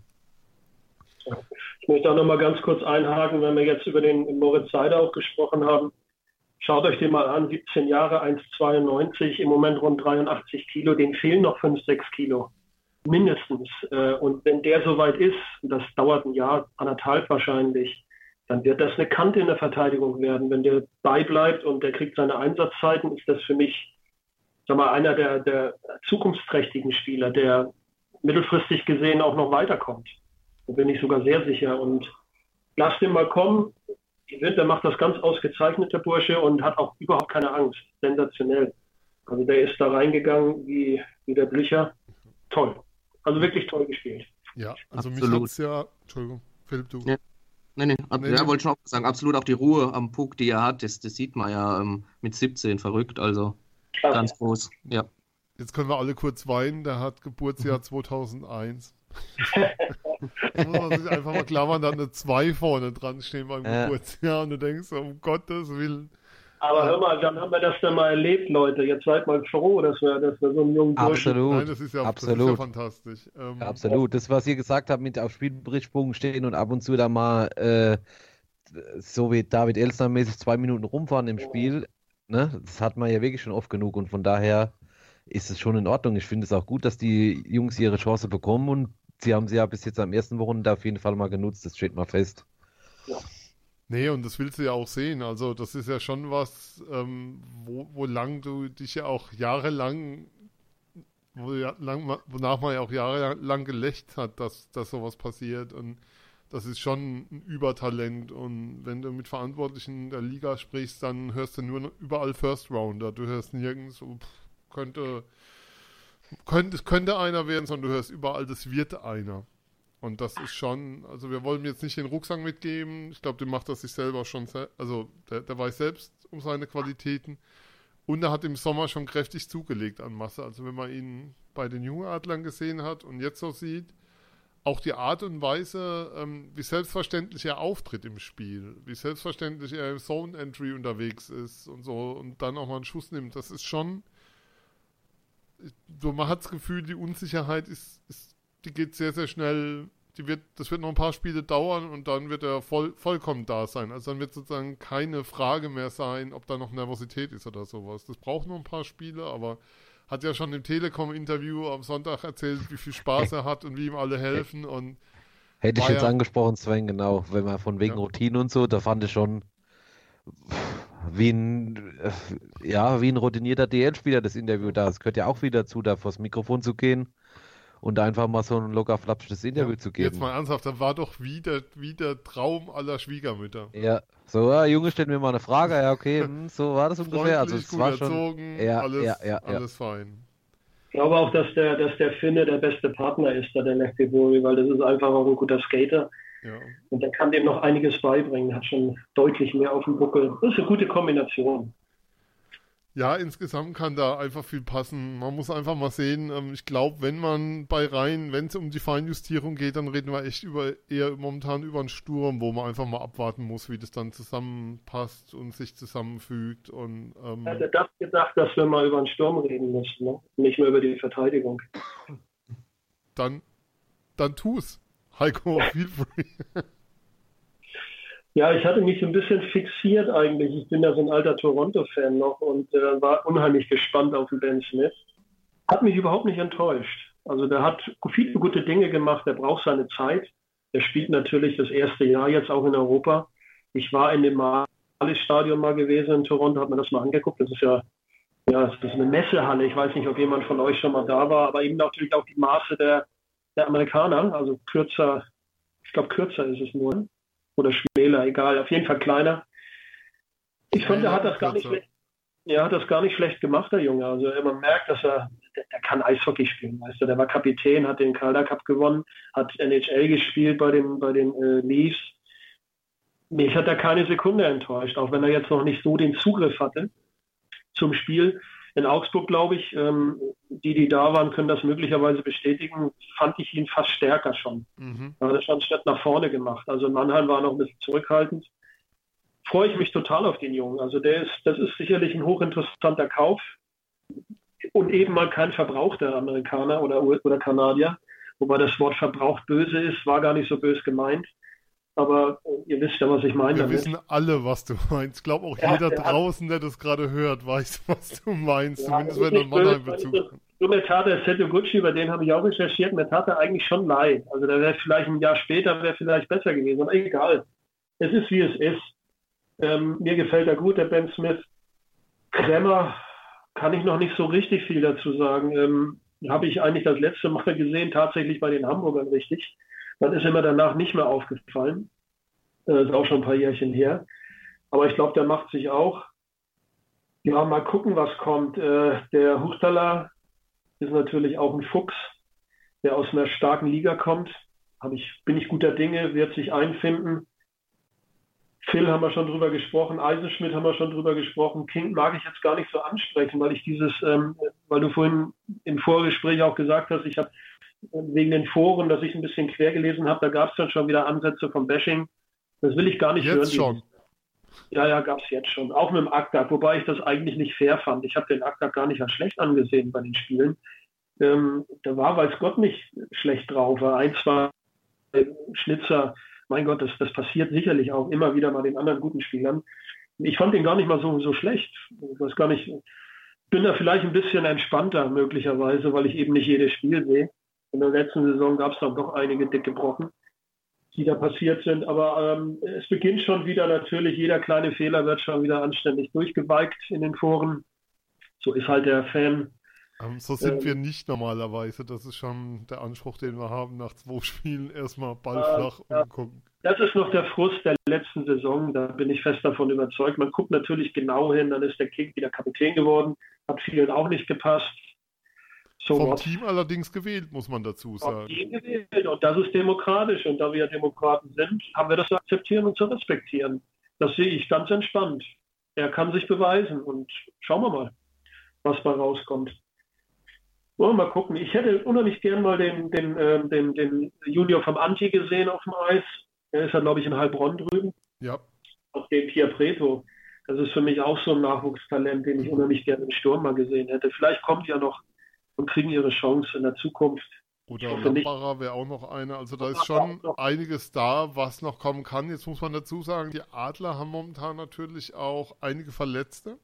Ich möchte auch noch mal ganz kurz einhaken, wenn wir jetzt über den Moritz Seider auch gesprochen haben. Schaut euch den mal an, 17 Jahre, 1,92, im Moment rund 83 Kilo, denen fehlen noch 5, 6 Kilo mindestens. Äh, und wenn der soweit ist, das dauert ein Jahr, anderthalb wahrscheinlich, dann wird das eine Kante in der Verteidigung werden. Wenn der beibleibt und der kriegt seine Einsatzzeiten, ist das für mich sag mal, einer der, der zukunftsträchtigen Spieler, der mittelfristig gesehen auch noch weiterkommt. Da bin ich sogar sehr sicher. Und lass den mal kommen. Der macht das ganz ausgezeichnet, der Bursche, und hat auch überhaupt keine Angst. Sensationell. Also der ist da reingegangen wie, wie der Blücher. Toll. Also wirklich toll gespielt. Ja, also Absolut. mich hat's ja. Entschuldigung, Philipp, du. Ja. Nee, nee, ab, nee, ja, wollte ich schon auch sagen, absolut auch die Ruhe am Puck, die er hat, das, das sieht man ja ähm, mit 17 verrückt, also Klar. ganz groß, ja. Jetzt können wir alle kurz weinen, der hat Geburtsjahr 2001. muss man sich einfach mal klammern, da eine 2 vorne dran stehen beim ja. Geburtsjahr und du denkst, um Gottes Willen. Aber hör mal, dann haben wir das dann mal erlebt, Leute. Jetzt seid mal froh, dass wir, dass wir so einen jungen. Absolut. Nein, das ist ja, Absolut. Das ist ja fantastisch. Ähm, Absolut. Das, was ihr gesagt habt, mit auf Spielberichtspunkten stehen und ab und zu da mal äh, so wie David Elsner mäßig zwei Minuten rumfahren im Spiel, ne? das hat man ja wirklich schon oft genug und von daher ist es schon in Ordnung. Ich finde es auch gut, dass die Jungs ihre Chance bekommen und sie haben sie ja bis jetzt am ersten Wochenende auf jeden Fall mal genutzt. Das steht mal fest. Ja. Nee, und das willst du ja auch sehen. Also, das ist ja schon was, ähm, wo, wo lang du dich ja auch jahrelang, wo ja lang, wonach man ja auch jahrelang gelächt hat, dass, dass sowas passiert. Und das ist schon ein Übertalent. Und wenn du mit Verantwortlichen der Liga sprichst, dann hörst du nur überall First Rounder. Du hörst nirgends, so, könnte könnte, könnte einer werden, sondern du hörst überall, das wird einer. Und das ist schon, also wir wollen jetzt nicht den Rucksack mitgeben. Ich glaube, der macht das sich selber schon, also der, der weiß selbst um seine Qualitäten. Und er hat im Sommer schon kräftig zugelegt an Masse. Also wenn man ihn bei den Jungadlern gesehen hat und jetzt so sieht, auch die Art und Weise, ähm, wie selbstverständlich er auftritt im Spiel, wie selbstverständlich er im Zone Entry unterwegs ist und so und dann auch mal einen Schuss nimmt, das ist schon, man hat das Gefühl, die Unsicherheit ist, ist die geht sehr, sehr schnell. Die wird, das wird noch ein paar Spiele dauern und dann wird er voll, vollkommen da sein. Also dann wird sozusagen keine Frage mehr sein, ob da noch Nervosität ist oder sowas. Das braucht noch ein paar Spiele, aber hat ja schon im Telekom-Interview am Sonntag erzählt, wie viel Spaß er hat und wie ihm alle helfen und Hätte ich jetzt ja, angesprochen, Sven, genau, wenn man von wegen ja. Routine und so, da fand ich schon wie ein, äh, ja, wie ein routinierter DL-Spieler das Interview da. Es gehört ja auch wieder zu, da vors Mikrofon zu gehen und einfach mal so ein locker flapsches Interview ja, zu geben. Jetzt mal ernsthaft, das war doch wieder, wieder Traum aller Schwiegermütter. Ja, so, ja, Junge, stellt mir mal eine Frage, ja, okay, hm, so war das ungefähr. Also, es war erzogen, schon, ja, alles, ja, ja, alles fein. Ich glaube auch, dass der, dass der Finne der beste Partner ist, da der Lechtivori, weil das ist einfach auch ein guter Skater. Ja. Und der kann dem noch einiges beibringen, hat schon deutlich mehr auf dem Buckel. Das ist eine gute Kombination. Ja, insgesamt kann da einfach viel passen. Man muss einfach mal sehen, ähm, ich glaube, wenn man bei Reihen, wenn es um die Feinjustierung geht, dann reden wir echt über eher momentan über einen Sturm, wo man einfach mal abwarten muss, wie das dann zusammenpasst und sich zusammenfügt. Und, ähm, Hätte das gedacht, dass wir mal über einen Sturm reden müssen, ne? nicht mehr über die Verteidigung. Dann, dann tu's. Heiko, feel free. Ja, ich hatte mich ein bisschen fixiert eigentlich. Ich bin ja so ein alter Toronto-Fan noch und äh, war unheimlich gespannt auf den Ben Smith. Hat mich überhaupt nicht enttäuscht. Also der hat viele gute Dinge gemacht, der braucht seine Zeit. Der spielt natürlich das erste Jahr jetzt auch in Europa. Ich war in dem Marlis-Stadion mal gewesen in Toronto, habe mir das mal angeguckt. Das ist ja, ja das ist eine Messehalle. Ich weiß nicht, ob jemand von euch schon mal da war, aber eben natürlich auch die Maße der, der Amerikaner. Also kürzer, ich glaube kürzer ist es nur oder schmäler, egal, auf jeden Fall kleiner. Ich finde, er hat das gar nicht schlecht, er hat das gar nicht schlecht gemacht, der Junge. Also man merkt, dass er, der, der, kann Eishockey spielen, weißt du. Der war Kapitän, hat den Calder Cup gewonnen, hat NHL gespielt bei den, bei den äh, Leafs. Mich hat er keine Sekunde enttäuscht, auch wenn er jetzt noch nicht so den Zugriff hatte zum Spiel. In Augsburg, glaube ich, ähm, die, die da waren, können das möglicherweise bestätigen, fand ich ihn fast stärker schon. Mhm. Da hat er schon einen Schritt nach vorne gemacht. Also Mannheim war noch ein bisschen zurückhaltend. Freue ich mich total auf den Jungen. Also der ist, das ist sicherlich ein hochinteressanter Kauf und eben mal kein verbrauchter Amerikaner oder, oder Kanadier. Wobei das Wort verbraucht böse ist, war gar nicht so böse gemeint. Aber ihr wisst ja, was ich meine. Wir damit. wissen alle, was du meinst. Ich glaube, auch ja, jeder der draußen, der das gerade hört, weiß, was du meinst. Ja, Zumindest wenn er Mannheim-Bezug hat. So mir tat der Seto Gucci, über den habe ich auch recherchiert, mir tat er eigentlich schon leid. Also der wäre vielleicht ein Jahr später, wäre vielleicht besser gewesen. Aber egal. Es ist, wie es ist. Ähm, mir gefällt er gut, der Ben Smith. Kremmer kann ich noch nicht so richtig viel dazu sagen. Ähm, habe ich eigentlich das letzte Mal gesehen, tatsächlich bei den Hamburgern richtig. Dann ist er mir danach nicht mehr aufgefallen. Das äh, ist auch schon ein paar Jährchen her. Aber ich glaube, der macht sich auch. Ja, mal gucken, was kommt. Äh, der Huchtaler ist natürlich auch ein Fuchs, der aus einer starken Liga kommt. Ich, bin ich guter Dinge, wird sich einfinden. Phil haben wir schon drüber gesprochen, Eisenschmidt haben wir schon drüber gesprochen. King mag ich jetzt gar nicht so ansprechen, weil ich dieses, ähm, weil du vorhin im Vorgespräch auch gesagt hast, ich habe wegen den Foren, dass ich ein bisschen quer gelesen habe, da gab es dann schon wieder Ansätze vom Bashing. Das will ich gar nicht jetzt hören. Schon. Ja, ja, gab es jetzt schon. Auch mit dem Aktak, wobei ich das eigentlich nicht fair fand. Ich habe den Aktak gar nicht als schlecht angesehen bei den Spielen. Ähm, da war, weiß Gott, nicht schlecht drauf. Ein, zwei Schnitzer, mein Gott, das, das passiert sicherlich auch immer wieder mal den anderen guten Spielern. Ich fand den gar nicht mal so, so schlecht. Ich weiß gar nicht, bin da vielleicht ein bisschen entspannter möglicherweise, weil ich eben nicht jedes Spiel sehe. In der letzten Saison gab es dann doch einige dicke Brocken, die da passiert sind. Aber ähm, es beginnt schon wieder natürlich, jeder kleine Fehler wird schon wieder anständig durchgeweigt in den Foren. So ist halt der Fan. Ähm, so sind ähm, wir nicht normalerweise. Das ist schon der Anspruch, den wir haben, nach zwei Spielen erstmal Ball äh, flach ja. umgucken. Das ist noch der Frust der letzten Saison. Da bin ich fest davon überzeugt. Man guckt natürlich genau hin, dann ist der King wieder Kapitän geworden. Hat vielen auch nicht gepasst So Vom what? Team allerdings gewählt, muss man dazu sagen. Vom Team gewählt und das ist demokratisch und da wir Demokraten sind, haben wir das zu akzeptieren und zu respektieren. Das sehe ich ganz entspannt. Er kann sich beweisen und schauen wir mal, was da rauskommt. Wollen wir mal gucken. Ich hätte unheimlich gern mal den, den, äh, den, den Junior vom Anti gesehen auf dem Eis. Er ist ja, glaube ich, in Heilbronn drüben. Ja. Auf dem Pia Preto. Das ist für mich auch so ein Nachwuchstalent, den ich unheimlich gerne im Sturm mal gesehen hätte. Vielleicht kommt ja noch und kriegen ihre Chance in der Zukunft. Oder Lambacher wäre auch noch eine. Also da ist schon einiges da, was noch kommen kann. Jetzt muss man dazu sagen, die Adler haben momentan natürlich auch einige Verletzte.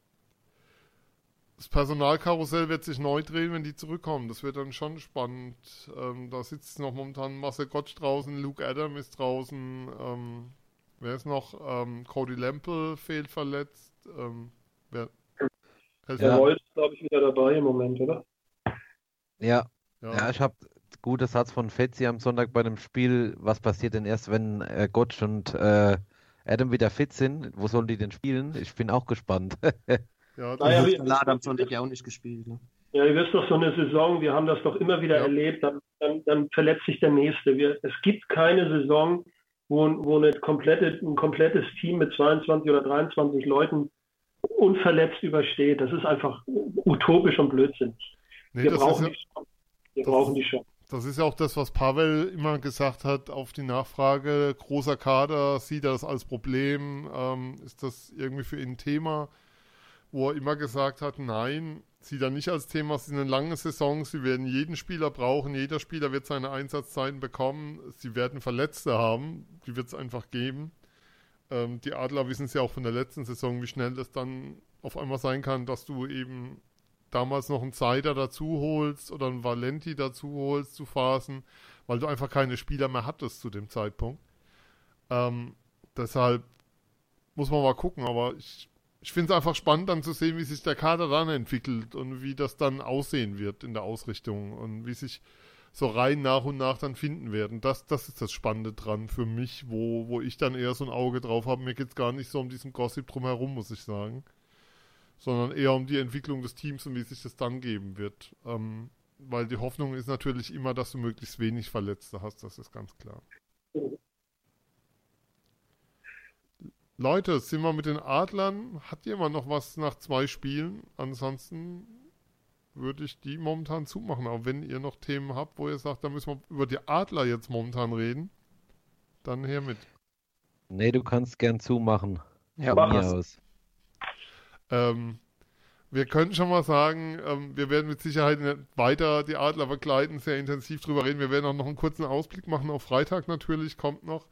Das Personalkarussell wird sich neu drehen, wenn die zurückkommen. Das wird dann schon spannend. Ähm, da sitzt noch momentan Marcel Gottsch draußen, Luke Adam ist draußen. Ähm, wer ist noch? Ähm, Cody Lample fehlt verletzt. Ähm, wer, der Reus ist, glaube ich, wieder dabei im Moment, oder? Ja. Ja, ja ich habe guter Satz von Fetzi am Sonntag bei dem Spiel. Was passiert denn erst, wenn äh, Gottsch und äh, Adam wieder fit sind? Wo sollen die denn spielen? Ich bin auch gespannt. ja, naja, hat Lad am Sonntag ja auch nicht gespielt. Ne? Ja, ihr wisst doch so eine Saison, wir haben das doch immer wieder ja. erlebt, dann, dann, dann, verletzt sich der Nächste. Wir, es gibt keine Saison, wo, wo eine komplette, ein komplettes Team mit 22 oder 23 Leuten unverletzt übersteht. Das ist einfach utopisch und blödsinnig. Nee, wir brauchen, ja, die, wir das, brauchen die Chance. Das ist ja auch das, was Pavel immer gesagt hat auf die Nachfrage, großer Kader, sieht er das als Problem, ähm, ist das irgendwie für ihn ein Thema, wo er immer gesagt hat, nein, sieht er nicht als Thema, es sind eine lange Saison, sie werden jeden Spieler brauchen, jeder Spieler wird seine Einsatzzeiten bekommen, sie werden Verletzte haben, die wird es einfach geben. Ähm, die Adler wissen es ja auch von der letzten Saison, wie schnell das dann auf einmal sein kann, dass du eben damals noch einen Zeider dazu holst oder einen Valenti dazu holst zu Phasen, weil du einfach keine Spieler mehr hattest zu dem Zeitpunkt. Ähm, deshalb muss man mal gucken, aber ich, ich finde es einfach spannend dann zu sehen, wie sich der Kader dann entwickelt und wie das dann aussehen wird in der Ausrichtung und wie sich so rein nach und nach dann finden werden. Das, das ist das Spannende dran für mich, wo, wo ich dann eher so ein Auge drauf habe. Mir geht es gar nicht so um diesen Gossip drumherum, muss ich sagen sondern eher um die Entwicklung des Teams und wie sich das dann geben wird. Ähm, weil die Hoffnung ist natürlich immer, dass du möglichst wenig Verletzte hast, das ist ganz klar. Leute, sind wir mit den Adlern? Hat jemand noch was nach zwei Spielen? Ansonsten würde ich die momentan zumachen. Aber wenn ihr noch Themen habt, wo ihr sagt, da müssen wir über die Adler jetzt momentan reden, dann her mit. Nee, du kannst gern zumachen. Ja, mir aus. Ähm, wir können schon mal sagen, ähm, wir werden mit Sicherheit weiter die Adler begleiten, sehr intensiv drüber reden. Wir werden auch noch einen kurzen Ausblick machen auf Freitag natürlich, kommt noch.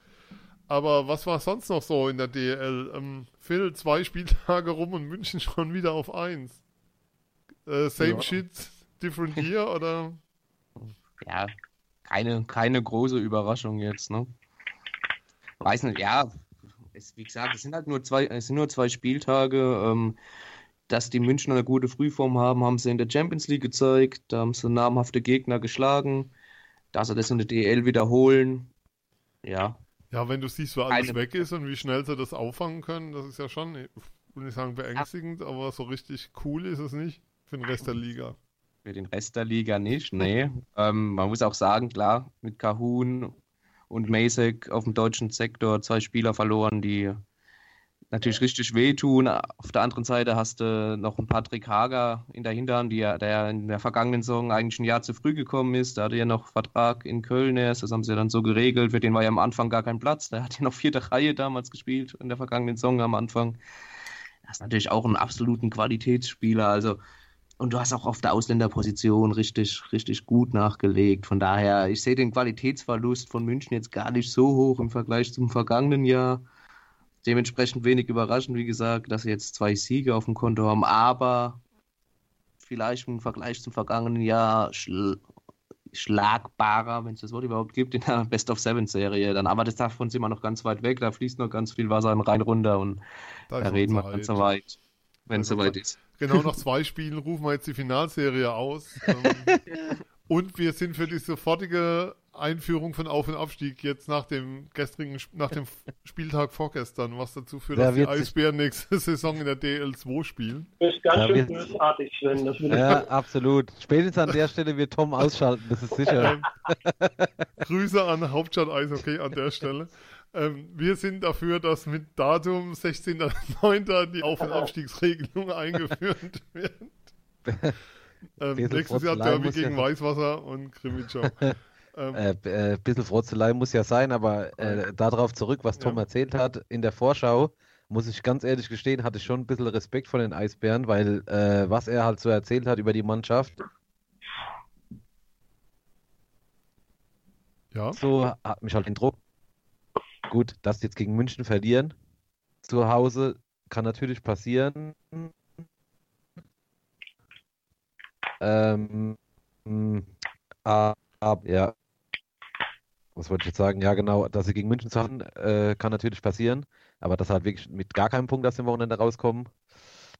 Aber was war sonst noch so in der DL? Ähm, Phil, zwei Spieltage rum und München schon wieder auf eins. Äh, same ja. shit, different year oder? Ja, keine, keine große Überraschung jetzt, ne? Weiß nicht, ja, es, wie gesagt, es sind halt nur zwei, es sind nur zwei Spieltage. Ähm, dass die Münchner eine gute Frühform haben, haben sie in der Champions League gezeigt. Da haben sie namhafte Gegner geschlagen. Dass sie das in der DL wiederholen, ja. Ja, wenn du siehst, wo alles Eine... weg ist und wie schnell sie das auffangen können, das ist ja schon, ich will nicht sagen beängstigend, ja. aber so richtig cool ist es nicht für den Rest der Liga. Für den Rest der Liga nicht, nee. ähm, man muss auch sagen, klar, mit Kahun und Masek auf dem deutschen Sektor zwei Spieler verloren, die natürlich richtig wehtun. Auf der anderen Seite hast du noch einen Patrick Hager in der Hinterhand, der, der in der vergangenen Saison eigentlich ein Jahr zu früh gekommen ist. Da hatte er noch Vertrag in Köln erst, das haben sie dann so geregelt. Für den war ja am Anfang gar kein Platz. Der hat ja noch vierte Reihe damals gespielt in der vergangenen Saison am Anfang. Das ist natürlich auch ein absoluten Qualitätsspieler. Also und du hast auch auf der Ausländerposition richtig, richtig gut nachgelegt. Von daher, ich sehe den Qualitätsverlust von München jetzt gar nicht so hoch im Vergleich zum vergangenen Jahr. Dementsprechend wenig überraschend, wie gesagt, dass sie jetzt zwei Siege auf dem Konto haben, aber vielleicht im Vergleich zum vergangenen Jahr schl schlagbarer, wenn es das Wort überhaupt gibt, in der Best of Seven Serie. Dann, aber das davon sind wir noch ganz weit weg. Da fließt noch ganz viel Wasser in Rhein runter und da, da reden wir ganz so weit, wenn es soweit ist. Genau nach zwei Spielen rufen wir jetzt die Finalserie aus. Ähm, und wir sind für die sofortige Einführung von Auf- und Abstieg jetzt nach dem gestrigen, nach dem Spieltag vorgestern, was dazu führt, Da dass die Eisbären nächste Saison in der DL2 spielen. Du bist ganz Da schön bösartig, Sven. Das Ja, absolut. Spätestens an der Stelle wird Tom ausschalten, das ist sicher. Ähm, Grüße an Hauptstadt Eishockey an der Stelle. Ähm, wir sind dafür, dass mit Datum 16.09. die Auf- und Abstiegsregelung eingeführt wird. Ähm, nächstes Jahr Derby ja gegen sein. Weißwasser und Krimitschau. ähm, Äh, äh, bisschen Frotzelei muss ja sein, aber äh, darauf zurück, was Tom Ja. erzählt hat, in der Vorschau, muss ich ganz ehrlich gestehen, hatte ich schon ein bisschen Respekt vor den Eisbären, weil äh, was er halt so erzählt hat über die Mannschaft, ja, so hat mich halt den Druck. Gut, dass jetzt gegen München verlieren, zu Hause, kann natürlich passieren. Ähm, ah, ja. Was wollte ich jetzt sagen? Ja, genau, dass sie gegen München zu haben, äh, kann natürlich passieren. Aber dass halt wirklich mit gar keinem Punkt aus dem Wochenende rauskommen,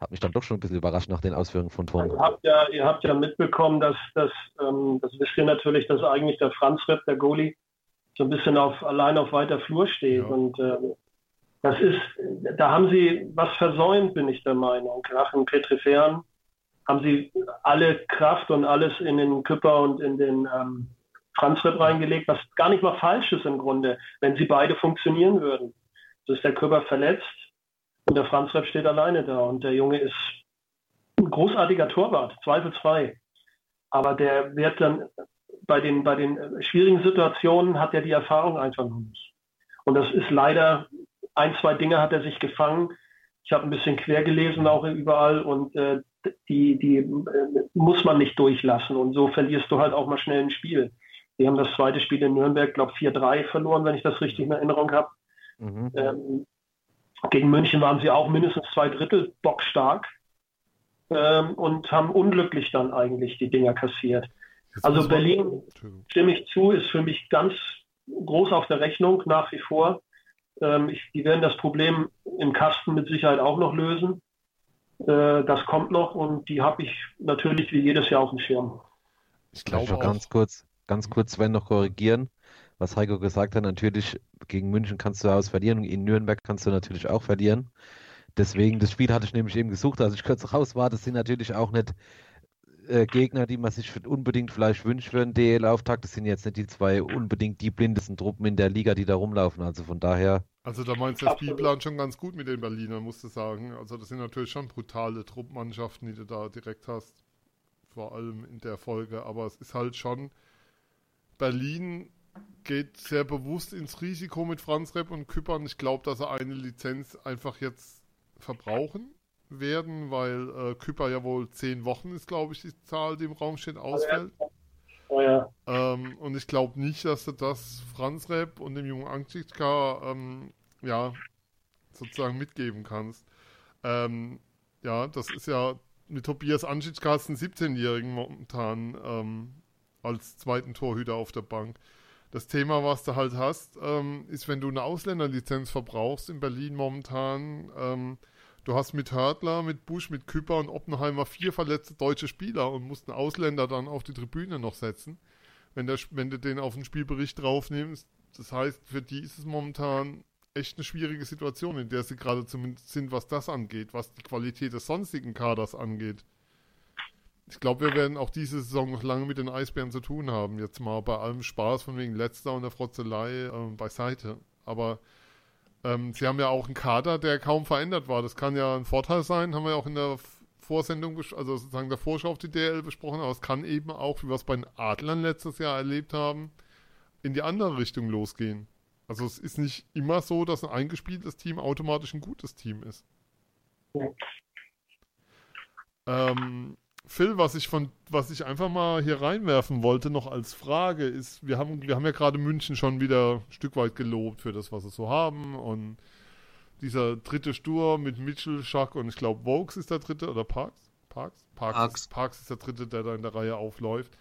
hat mich dann doch schon ein bisschen überrascht nach den Ausführungen von Tom. Ihr habt ja, ihr habt ja mitbekommen, dass, dass ähm, das wisst ihr natürlich, dass eigentlich der Franz Ripp, der Goalie, so ein bisschen auf, allein auf weiter Flur steht. Ja. Und äh, das ist, da haben sie was versäumt, bin ich der Meinung. Nach dem Petrifern haben sie alle Kraft und alles in den Küpper und in den ähm, Franz Ripp reingelegt, was gar nicht mal falsch ist im Grunde, wenn sie beide funktionieren würden. So ist der Küpper verletzt und der Franz Ripp steht alleine da und der Junge ist ein großartiger Torwart, zweifelsfrei. Aber der wird dann bei den, bei den äh, schwierigen Situationen hat er die Erfahrung einfach noch nicht. Und das ist leider, ein, zwei Dinge hat er sich gefangen. Ich habe ein bisschen quer gelesen auch überall und äh, die, die äh, muss man nicht durchlassen. Und so verlierst du halt auch mal schnell ein Spiel. Wir haben das zweite Spiel in Nürnberg, glaube 4-3 verloren, wenn ich das richtig in Erinnerung habe. Mhm. Ähm, gegen München waren sie auch mindestens zwei Drittel bockstark ähm, und haben unglücklich dann eigentlich die Dinger kassiert. Also Berlin, stimme ich zu, ist für mich ganz groß auf der Rechnung nach wie vor. Ähm, ich, die werden das Problem im Kasten mit Sicherheit auch noch lösen. Äh, das kommt noch und die habe ich natürlich wie jedes Jahr auf dem Schirm. Ich glaube auch, ganz kurz, ganz kurz Sven noch korrigieren, was Heiko gesagt hat. Natürlich, gegen München kannst du aus verlieren und in Nürnberg kannst du natürlich auch verlieren. Deswegen, das Spiel hatte ich nämlich eben gesucht, als ich kurz raus war. Das sind natürlich auch nicht äh, Gegner, die man sich unbedingt vielleicht wünscht für einen DL-Auftakt. Das sind jetzt nicht die zwei unbedingt die blindesten Truppen in der Liga, die da rumlaufen. Also von daher, Also da meinst du der. Spielplan schon ganz gut mit den Berlinern, musst du sagen. Also das sind natürlich schon brutale Truppmannschaften, die du da direkt hast. Vor allem in der Folge. Aber es ist halt schon, Berlin geht sehr bewusst ins Risiko mit Franz Repp und Küppern. Ich glaube, dass sie eine Lizenz einfach jetzt verbrauchen werden, weil äh, Küpper ja wohl zehn Wochen ist, glaube ich, die Zahl, die im Raum steht, ausfällt. Oh ja. Ähm, und ich glaube nicht, dass du das Franz Rep und dem jungen Angstitschka ähm, ja, sozusagen mitgeben kannst. Ähm, ja, das ist ja mit Tobias Anschitschka hast einen 17-Jährigen momentan ähm, als zweiten Torhüter auf der Bank. Das Thema, was du halt hast, ähm, ist, wenn du eine Ausländerlizenz verbrauchst in Berlin momentan, ähm, du hast mit Hörtler, mit Busch, mit Küpper und Oppenheimer vier verletzte deutsche Spieler und musst einen Ausländer dann auf die Tribüne noch setzen, wenn, der, wenn du den auf den Spielbericht draufnimmst. Das heißt, für die ist es momentan echt eine schwierige Situation, in der sie gerade zumindest sind, was das angeht, was die Qualität des sonstigen Kaders angeht. Ich glaube, wir werden auch diese Saison noch lange mit den Eisbären zu tun haben. Jetzt mal bei allem Spaß von wegen letzter und der Frotzelei ähm, beiseite. Aber ähm, sie haben ja auch einen Kader, der kaum verändert war. Das kann ja ein Vorteil sein, haben wir ja auch in der Vorsendung, also sozusagen der Vorschau auf die DL besprochen, aber es kann eben auch, wie wir es bei den Adlern letztes Jahr erlebt haben, in die andere Richtung losgehen. Also es ist nicht immer so, dass ein eingespieltes Team automatisch ein gutes Team ist. Ja. Ähm, Phil, was ich von, was ich einfach mal hier reinwerfen wollte, noch als Frage, ist, wir haben, wir haben ja gerade München schon wieder ein Stück weit gelobt für das, was sie so haben. Und dieser dritte Sturm mit Mitchell, Schack und ich glaube Vokes ist der dritte oder Parks? Parks? Parks, Parks. Ist, Parks ist der dritte, der da in der Reihe aufläuft.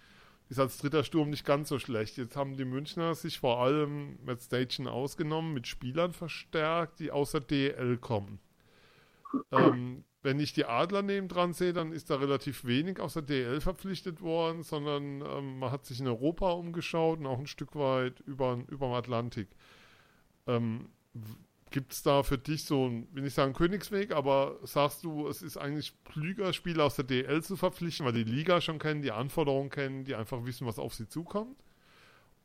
Ist als dritter Sturm nicht ganz so schlecht. Jetzt haben die Münchner sich vor allem mit Station ausgenommen, mit Spielern verstärkt, die aus der DL kommen. Ähm, wenn ich die Adler neben dran sehe, dann ist da relativ wenig aus der DL verpflichtet worden, sondern ähm, man hat sich in Europa umgeschaut und auch ein Stück weit über, über den Atlantik. Ähm, Gibt es da für dich so, ein, will ich sagen Königsweg, aber sagst du, es ist eigentlich klüger, Spieler aus der DL zu verpflichten, weil die Liga schon kennen, die Anforderungen kennen, die einfach wissen, was auf sie zukommt?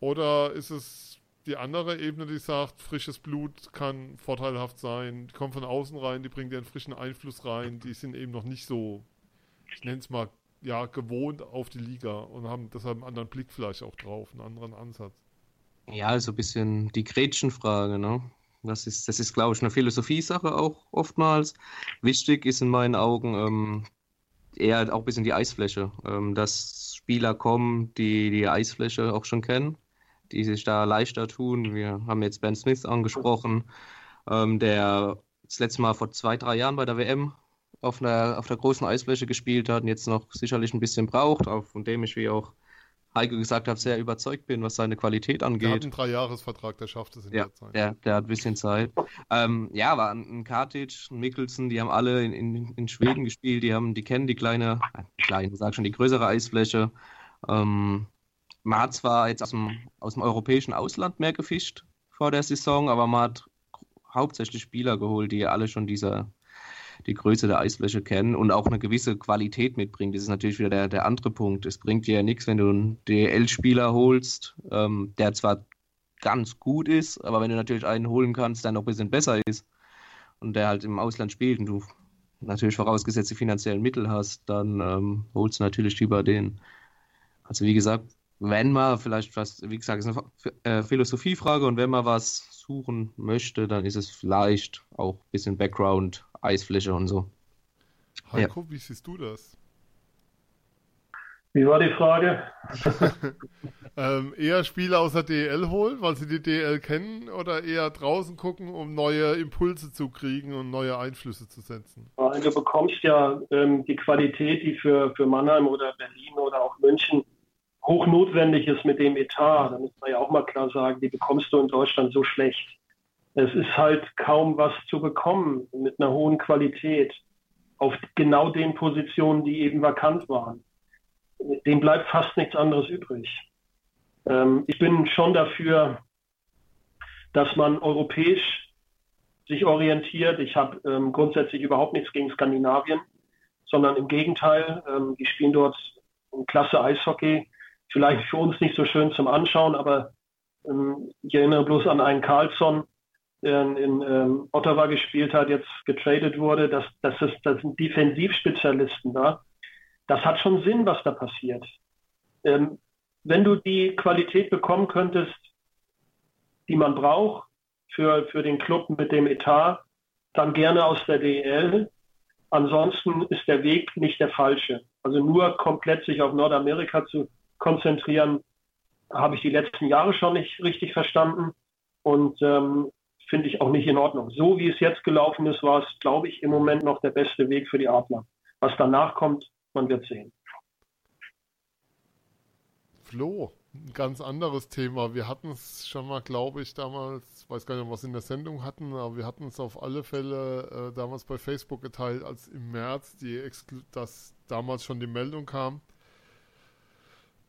Oder ist es die andere Ebene, die sagt, frisches Blut kann vorteilhaft sein, die kommen von außen rein, die bringen dir einen frischen Einfluss rein, die sind eben noch nicht so, ich nenne es mal, ja, gewohnt auf die Liga und haben deshalb einen anderen Blick vielleicht auch drauf, einen anderen Ansatz. Ja, so ein bisschen die Gretchenfrage, ne? Das ist, das ist, glaube ich, eine Philosophie-Sache auch oftmals. Wichtig ist in meinen Augen ähm, eher auch ein bisschen die Eisfläche, ähm, dass Spieler kommen, die die Eisfläche auch schon kennen die sich da leichter tun. Wir haben jetzt Ben Smith angesprochen, ähm, der das letzte Mal vor zwei, drei Jahren bei der WM auf, einer, auf der großen Eisfläche gespielt hat und jetzt noch sicherlich ein bisschen braucht, auch von dem ich, wie auch Heike gesagt hat, sehr überzeugt bin, was seine Qualität angeht. Der hat einen Dreijahresvertrag, der schafft es in ja, der Zeit. Der, der hat ein bisschen Zeit. Ähm, ja, aber ein Kartic, ein Mikkelsen, die haben alle in, in, in, Schweden gespielt, die haben, die kennen die kleine, äh, kleine, sag schon, die größere Eisfläche. Ähm, man hat zwar jetzt aus dem, aus dem europäischen Ausland mehr gefischt vor der Saison, aber man hat hauptsächlich Spieler geholt, die alle schon diese, die Größe der Eisfläche kennen und auch eine gewisse Qualität mitbringen. Das ist natürlich wieder der, der andere Punkt. Es bringt dir ja nichts, wenn du einen DL-Spieler holst, ähm, der zwar ganz gut ist, aber wenn du natürlich einen holen kannst, der noch ein bisschen besser ist und der halt im Ausland spielt und du natürlich vorausgesetzt die finanziellen Mittel hast, dann ähm, holst du natürlich lieber den. Also wie gesagt, wenn man vielleicht was, wie gesagt, ist eine äh, Philosophiefrage und wenn man was suchen möchte, dann ist es vielleicht auch ein bisschen Background, Eisfläche und so. Heiko, ja. wie siehst du das? Wie war die Frage? ähm, eher Spieler aus der DL holen, weil sie die DL kennen, oder eher draußen gucken, um neue Impulse zu kriegen und neue Einflüsse zu setzen? Du bekommst ja ähm, die Qualität, die für, für Mannheim oder Berlin oder auch München hochnotwendig ist mit dem Etat, da muss man ja auch mal klar sagen, die bekommst du in Deutschland so schlecht. Es ist halt kaum was zu bekommen mit einer hohen Qualität auf genau den Positionen, die eben vakant waren. Dem bleibt fast nichts anderes übrig. Ähm, ich bin schon dafür, dass man europäisch sich orientiert. Ich habe ähm, grundsätzlich überhaupt nichts gegen Skandinavien, sondern im Gegenteil, ähm, die spielen dort klasse Eishockey vielleicht für uns nicht so schön zum Anschauen, aber ähm, ich erinnere bloß an einen Carlson, der in, in ähm, Ottawa gespielt hat, jetzt getradet wurde. Das, das, ist, das sind Defensivspezialisten da. Das hat schon Sinn, was da passiert. Ähm, wenn du die Qualität bekommen könntest, die man braucht für, für den Club mit dem Etat, dann gerne aus der DL. Ansonsten ist der Weg nicht der falsche. Also nur komplett sich auf Nordamerika zu konzentrieren, habe ich die letzten Jahre schon nicht richtig verstanden und ähm, finde ich auch nicht in Ordnung. So wie es jetzt gelaufen ist, war es, glaube ich, im Moment noch der beste Weg für die Adler. Was danach kommt, man wird sehen. Flo, ein ganz anderes Thema. Wir hatten es schon mal, glaube ich, damals, weiß gar nicht, was wir in der Sendung hatten, aber wir hatten es auf alle Fälle äh, damals bei Facebook geteilt, als im März die Exclu das damals schon die Meldung kam,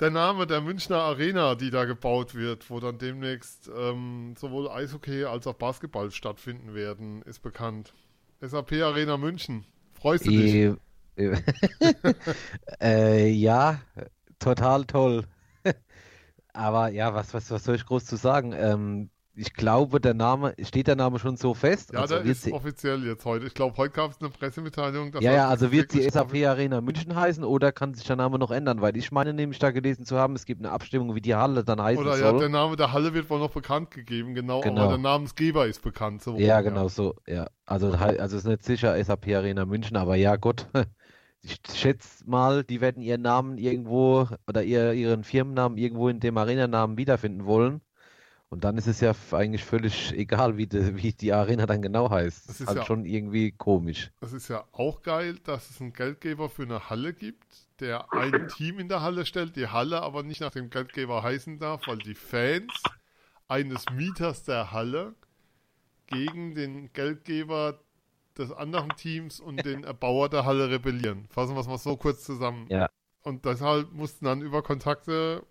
der Name der Münchner Arena, die da gebaut wird, wo dann demnächst ähm, sowohl Eishockey als auch Basketball stattfinden werden, ist bekannt. SAP Arena München. Freust du dich? Äh, ja, total toll. Aber ja, was, was, was soll ich groß zu sagen? Ähm, ich glaube, der Name, steht der Name schon so fest? Ja, also der ist offiziell jetzt heute. Ich glaube, heute gab es eine Pressemitteilung. ja, ja, also wird die SAP Arena München heißen oder kann sich der Name noch ändern? Weil ich meine nämlich da gelesen zu haben, es gibt eine Abstimmung, wie die Halle dann heißen oder, soll. Oder ja, der Name der Halle wird wohl noch bekannt gegeben, genau, genau. aber der Namensgeber ist bekannt. So ja, genau ja. so, ja. Also, also ist nicht sicher SAP Arena München, aber ja, Gott. Ich schätze mal, die werden ihren Namen irgendwo oder ihr, ihren Firmennamen irgendwo in dem Arenanamen wiederfinden wollen. Und dann ist es ja eigentlich völlig egal, wie die, wie die Arena dann genau heißt. Das ist halt ja, schon irgendwie komisch. Das ist ja auch geil, dass es einen Geldgeber für eine Halle gibt, der ein Team in der Halle stellt, die Halle aber nicht nach dem Geldgeber heißen darf, weil die Fans eines Mieters der Halle gegen den Geldgeber des anderen Teams und den Erbauer der Halle rebellieren. Fassen wir es mal so kurz zusammen. Ja. Und deshalb mussten dann über Kontakte,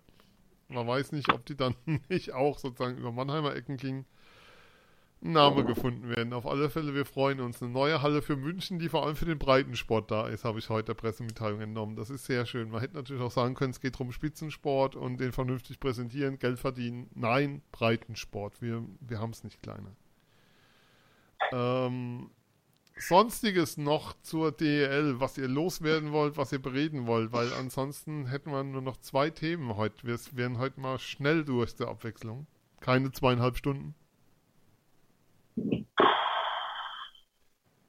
man weiß nicht, ob die dann nicht auch sozusagen über Mannheimer Ecken gingen, ein Name gefunden werden. Auf alle Fälle, wir freuen uns. Eine neue Halle für München, die vor allem für den Breitensport da ist, habe ich heute der Pressemitteilung entnommen. Das ist sehr schön. Man hätte natürlich auch sagen können, es geht darum Spitzensport und den vernünftig präsentieren, Geld verdienen. Nein, Breitensport. Wir, wir haben es nicht kleiner. Ähm, Sonstiges noch zur DEL, was ihr loswerden wollt, was ihr bereden wollt, weil ansonsten hätten wir nur noch zwei Themen heute. Wir wären heute mal schnell durch der Abwechslung. Keine zweieinhalb Stunden.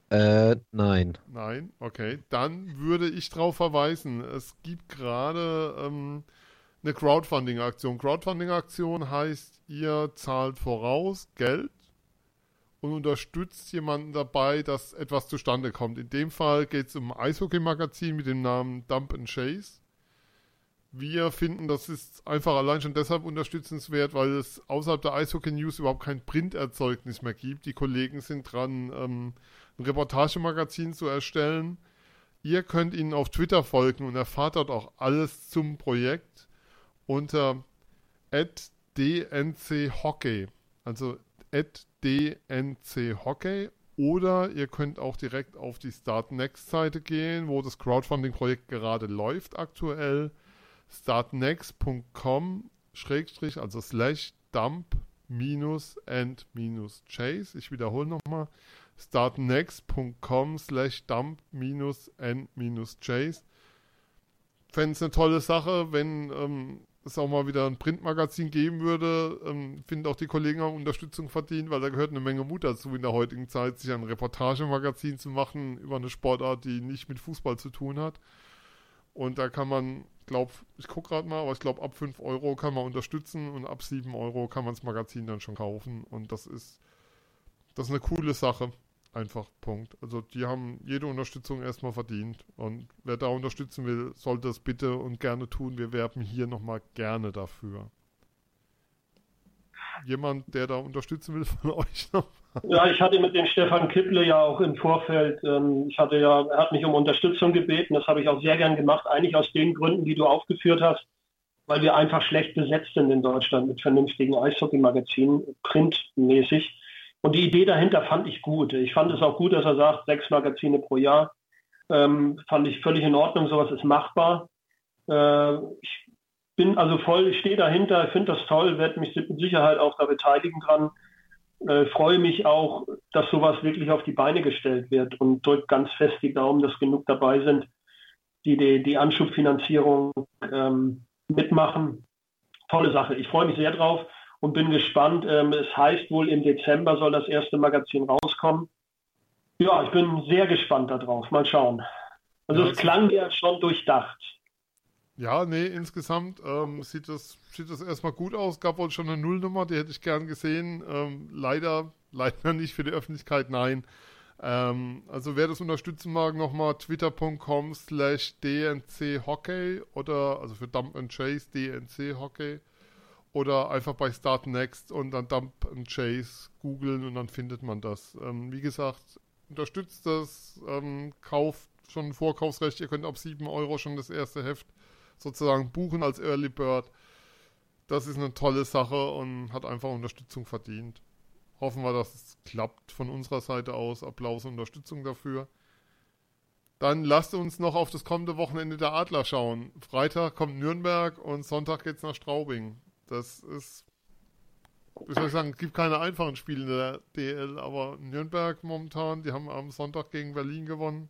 Äh, nein. Nein, okay. Dann würde ich darauf verweisen, es gibt gerade ähm, eine Crowdfunding-Aktion. Crowdfunding-Aktion heißt, ihr zahlt voraus Geld und unterstützt jemanden dabei, dass etwas zustande kommt. In dem Fall geht es um ein Eishockey-Magazin mit dem Namen Dump and Chase. Wir finden, das ist einfach allein schon deshalb unterstützenswert, weil es außerhalb der Eishockey-News überhaupt kein Printerzeugnis mehr gibt. Die Kollegen sind dran, ähm, ein Reportagemagazin zu erstellen. Ihr könnt ihnen auf Twitter folgen und erfahrt dort auch alles zum Projekt unter dnchockey. Also dnchockey. Oder ihr könnt auch direkt auf die Start Next Seite gehen, wo das Crowdfunding-Projekt gerade läuft aktuell. startnext.com schrägstrich, also slash dump minus and minus chase. Ich wiederhole nochmal startnext.com slash dump minus n minus chase. Fände es eine tolle Sache, wenn ähm, es auch mal wieder ein Printmagazin geben würde. Ähm, Finde auch die Kollegen haben Unterstützung verdient, weil da gehört eine Menge Mut dazu in der heutigen Zeit, sich ein Reportagemagazin zu machen über eine Sportart, die nicht mit Fußball zu tun hat. Und da kann man, glaube ich, gucke gerade mal, aber ich glaube, ab 5 Euro kann man unterstützen und ab 7 Euro kann man das Magazin dann schon kaufen. Und das ist, das ist eine coole Sache. Einfach Punkt. Also die haben jede Unterstützung erstmal verdient. Und wer da unterstützen will, sollte es bitte und gerne tun. Wir werben hier nochmal gerne dafür. Jemand, der da unterstützen will von euch noch? Ja, ich hatte mit dem Stefan Kipple ja auch im Vorfeld, ähm, ich hatte ja, er hat mich um Unterstützung gebeten, das habe ich auch sehr gern gemacht, eigentlich aus den Gründen, die du aufgeführt hast, weil wir einfach schlecht besetzt sind in Deutschland mit vernünftigen Eishockey-Magazinen, printmäßig. Und die Idee dahinter fand ich gut. Ich fand es auch gut, dass er sagt, sechs Magazine pro Jahr. Ähm, fand ich völlig in Ordnung, sowas ist machbar. Äh, ich bin also voll, ich stehe dahinter, finde das toll, werde mich mit Sicherheit auch da beteiligen dran. Äh, freue mich auch, dass sowas wirklich auf die Beine gestellt wird und drücke ganz fest die Daumen, dass genug dabei sind, die die, die Anschubfinanzierung ähm, mitmachen. Tolle Sache. Ich freue mich sehr drauf und bin gespannt. Ähm, es heißt wohl, im Dezember soll das erste Magazin rauskommen. Ja, ich bin sehr gespannt darauf. Mal schauen. Also es klang ja schon durchdacht. Ja, nee, insgesamt ähm, sieht, das, sieht das erstmal gut aus. Gab wohl schon eine Nullnummer, die hätte ich gern gesehen. Ähm, leider, leider nicht für die Öffentlichkeit, nein. Ähm, also wer das unterstützen mag, nochmal twitter.com slash dnchockey oder, also für Dump and Chase, dnchockey oder einfach bei Start Next und dann Dump and Chase googeln und dann findet man das. Ähm, wie gesagt, unterstützt das, ähm, kauft schon Vorkaufsrecht. Ihr könnt ab 7 Euro schon das erste Heft sozusagen buchen als Early Bird. Das ist eine tolle Sache und hat einfach Unterstützung verdient. Hoffen wir, dass es klappt von unserer Seite aus. Applaus und Unterstützung dafür. Dann lasst uns noch auf das kommende Wochenende der Adler schauen. Freitag kommt Nürnberg und Sonntag geht es nach Straubing. Das ist, wie soll ich sagen, es gibt keine einfachen Spiele in der DL, aber Nürnberg momentan, die haben am Sonntag gegen Berlin gewonnen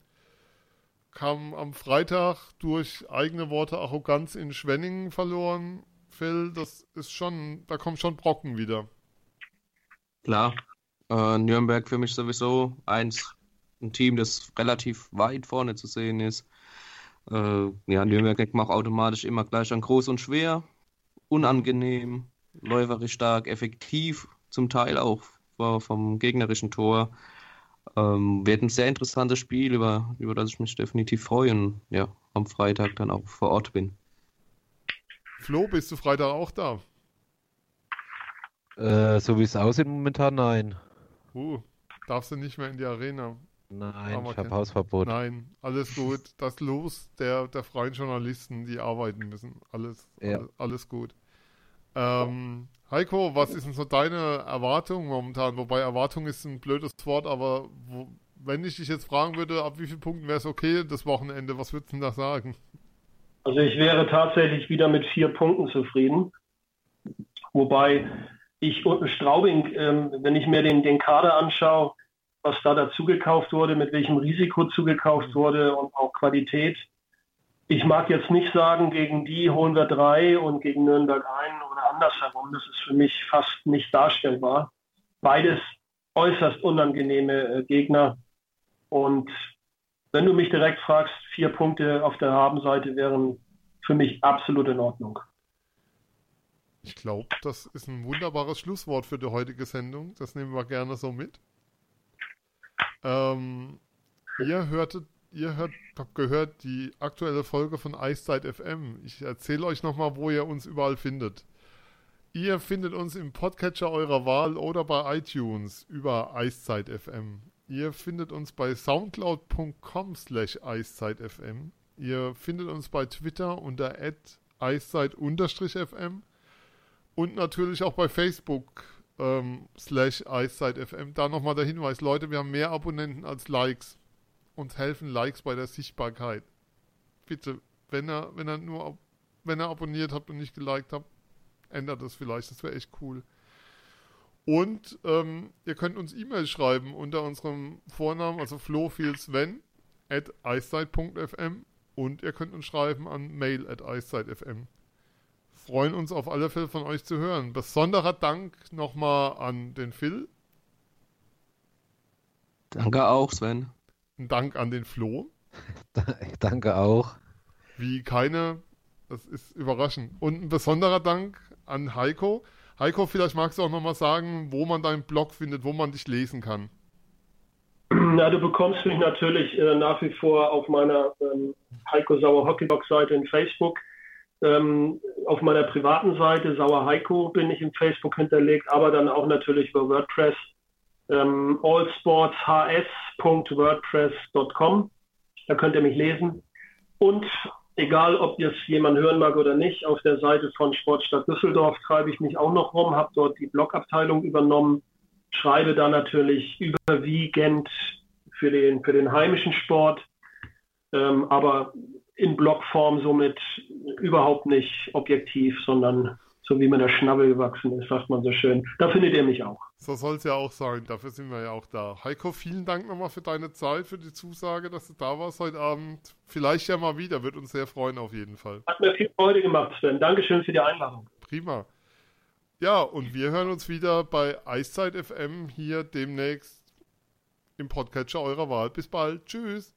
kam am Freitag durch eigene Worte Arroganz in Schwenningen verloren. Phil, das ist schon, da kommen schon Brocken wieder. Klar, äh, Nürnberg für mich sowieso eins, ein Team, das relativ weit vorne zu sehen ist. Äh, ja, Nürnberg macht automatisch immer gleich an groß und schwer, unangenehm, läuferisch stark, effektiv, zum Teil auch vom gegnerischen Tor. Ähm, wird ein sehr interessantes Spiel, über, über das ich mich definitiv freue und ja, am Freitag dann auch vor Ort bin. Flo, bist du Freitag auch da? Äh, so wie es aussieht momentan, nein. Uh, darfst du nicht mehr in die Arena. Nein, ich habe Hausverbot. Nein, alles gut. Das Los der, der freien Journalisten, die arbeiten müssen. Alles, ja. alles, alles, gut. Ähm, Heiko, was ist denn so deine Erwartung momentan? Wobei Erwartung ist ein blödes Wort, aber wo, wenn ich dich jetzt fragen würde, ab wie vielen Punkten wäre es okay, das Wochenende, was würdest du denn da sagen? Also ich wäre tatsächlich wieder mit vier Punkten zufrieden. Wobei ich unten Straubing, ähm, wenn ich mir den, den Kader anschaue, was da dazu gekauft wurde, mit welchem Risiko zugekauft wurde und auch Qualität. Ich mag jetzt nicht sagen, gegen die holen wir drei und gegen Nürnberg ein andersherum. Das ist für mich fast nicht darstellbar. Beides äußerst unangenehme äh, Gegner. Und wenn du mich direkt fragst, vier Punkte auf der Habenseite wären für mich absolut in Ordnung. Ich glaube, das ist ein wunderbares Schlusswort für die heutige Sendung. Das nehmen wir gerne so mit. Ähm, ihr hörtet, ihr hört, habt gehört die aktuelle Folge von Eiszeit FM. Ich erzähle euch nochmal, wo ihr uns überall findet. Ihr findet uns im Podcatcher eurer Wahl oder bei iTunes über Eiszeit FM. Ihr findet uns bei soundcloud.com slash eiszeitfm. Ihr findet uns bei Twitter unter eiszeit-fm und natürlich auch bei Facebook ähm, slash eiszeitfm. Da nochmal der Hinweis, Leute, wir haben mehr Abonnenten als Likes. Uns helfen Likes bei der Sichtbarkeit. Bitte, wenn er, wenn er nur, wenn er abonniert habt und nicht geliked habt, ändert das vielleicht. Das wäre echt cool. Und ähm, ihr könnt uns E-Mail schreiben unter unserem Vornamen, also flofielsven at eiszeit.fm und ihr könnt uns schreiben an mail at eiszeit.fm freuen uns auf alle Fälle von euch zu hören. Besonderer Dank nochmal an den Phil. Danke auch, Sven. Ein Dank an den Flo. Danke auch. Wie keine, das ist überraschend. Und ein besonderer Dank an Heiko. Heiko, vielleicht magst du auch nochmal sagen, wo man deinen Blog findet, wo man dich lesen kann. Na, du bekommst mich natürlich äh, nach wie vor auf meiner ähm, Heiko Sauer Hockeyblog Seite in Facebook ähm, auf meiner privaten Seite, Sauer Heiko, bin ich im Facebook hinterlegt, aber dann auch natürlich über WordPress, ähm, allsportshs.wordpress.com. Da könnt ihr mich lesen. Und egal, ob jetzt jemand hören mag oder nicht, auf der Seite von Sportstadt Düsseldorf treibe ich mich auch noch rum, habe dort die Blogabteilung übernommen, schreibe da natürlich überwiegend für den, für den heimischen Sport, ähm, aber in Blockform somit überhaupt nicht objektiv, sondern so wie mir der Schnabel gewachsen ist, sagt man so schön. Da findet ihr mich auch. So soll es ja auch sein, dafür sind wir ja auch da. Heiko, vielen Dank nochmal für deine Zeit, für die Zusage, dass du da warst heute Abend. Vielleicht ja mal wieder, wird uns sehr freuen auf jeden Fall. Hat mir viel Freude gemacht, Sven. Dankeschön für die Einladung. Prima. Ja, und wir hören uns wieder bei Eiszeit FM hier demnächst im Podcatcher eurer Wahl. Bis bald. Tschüss.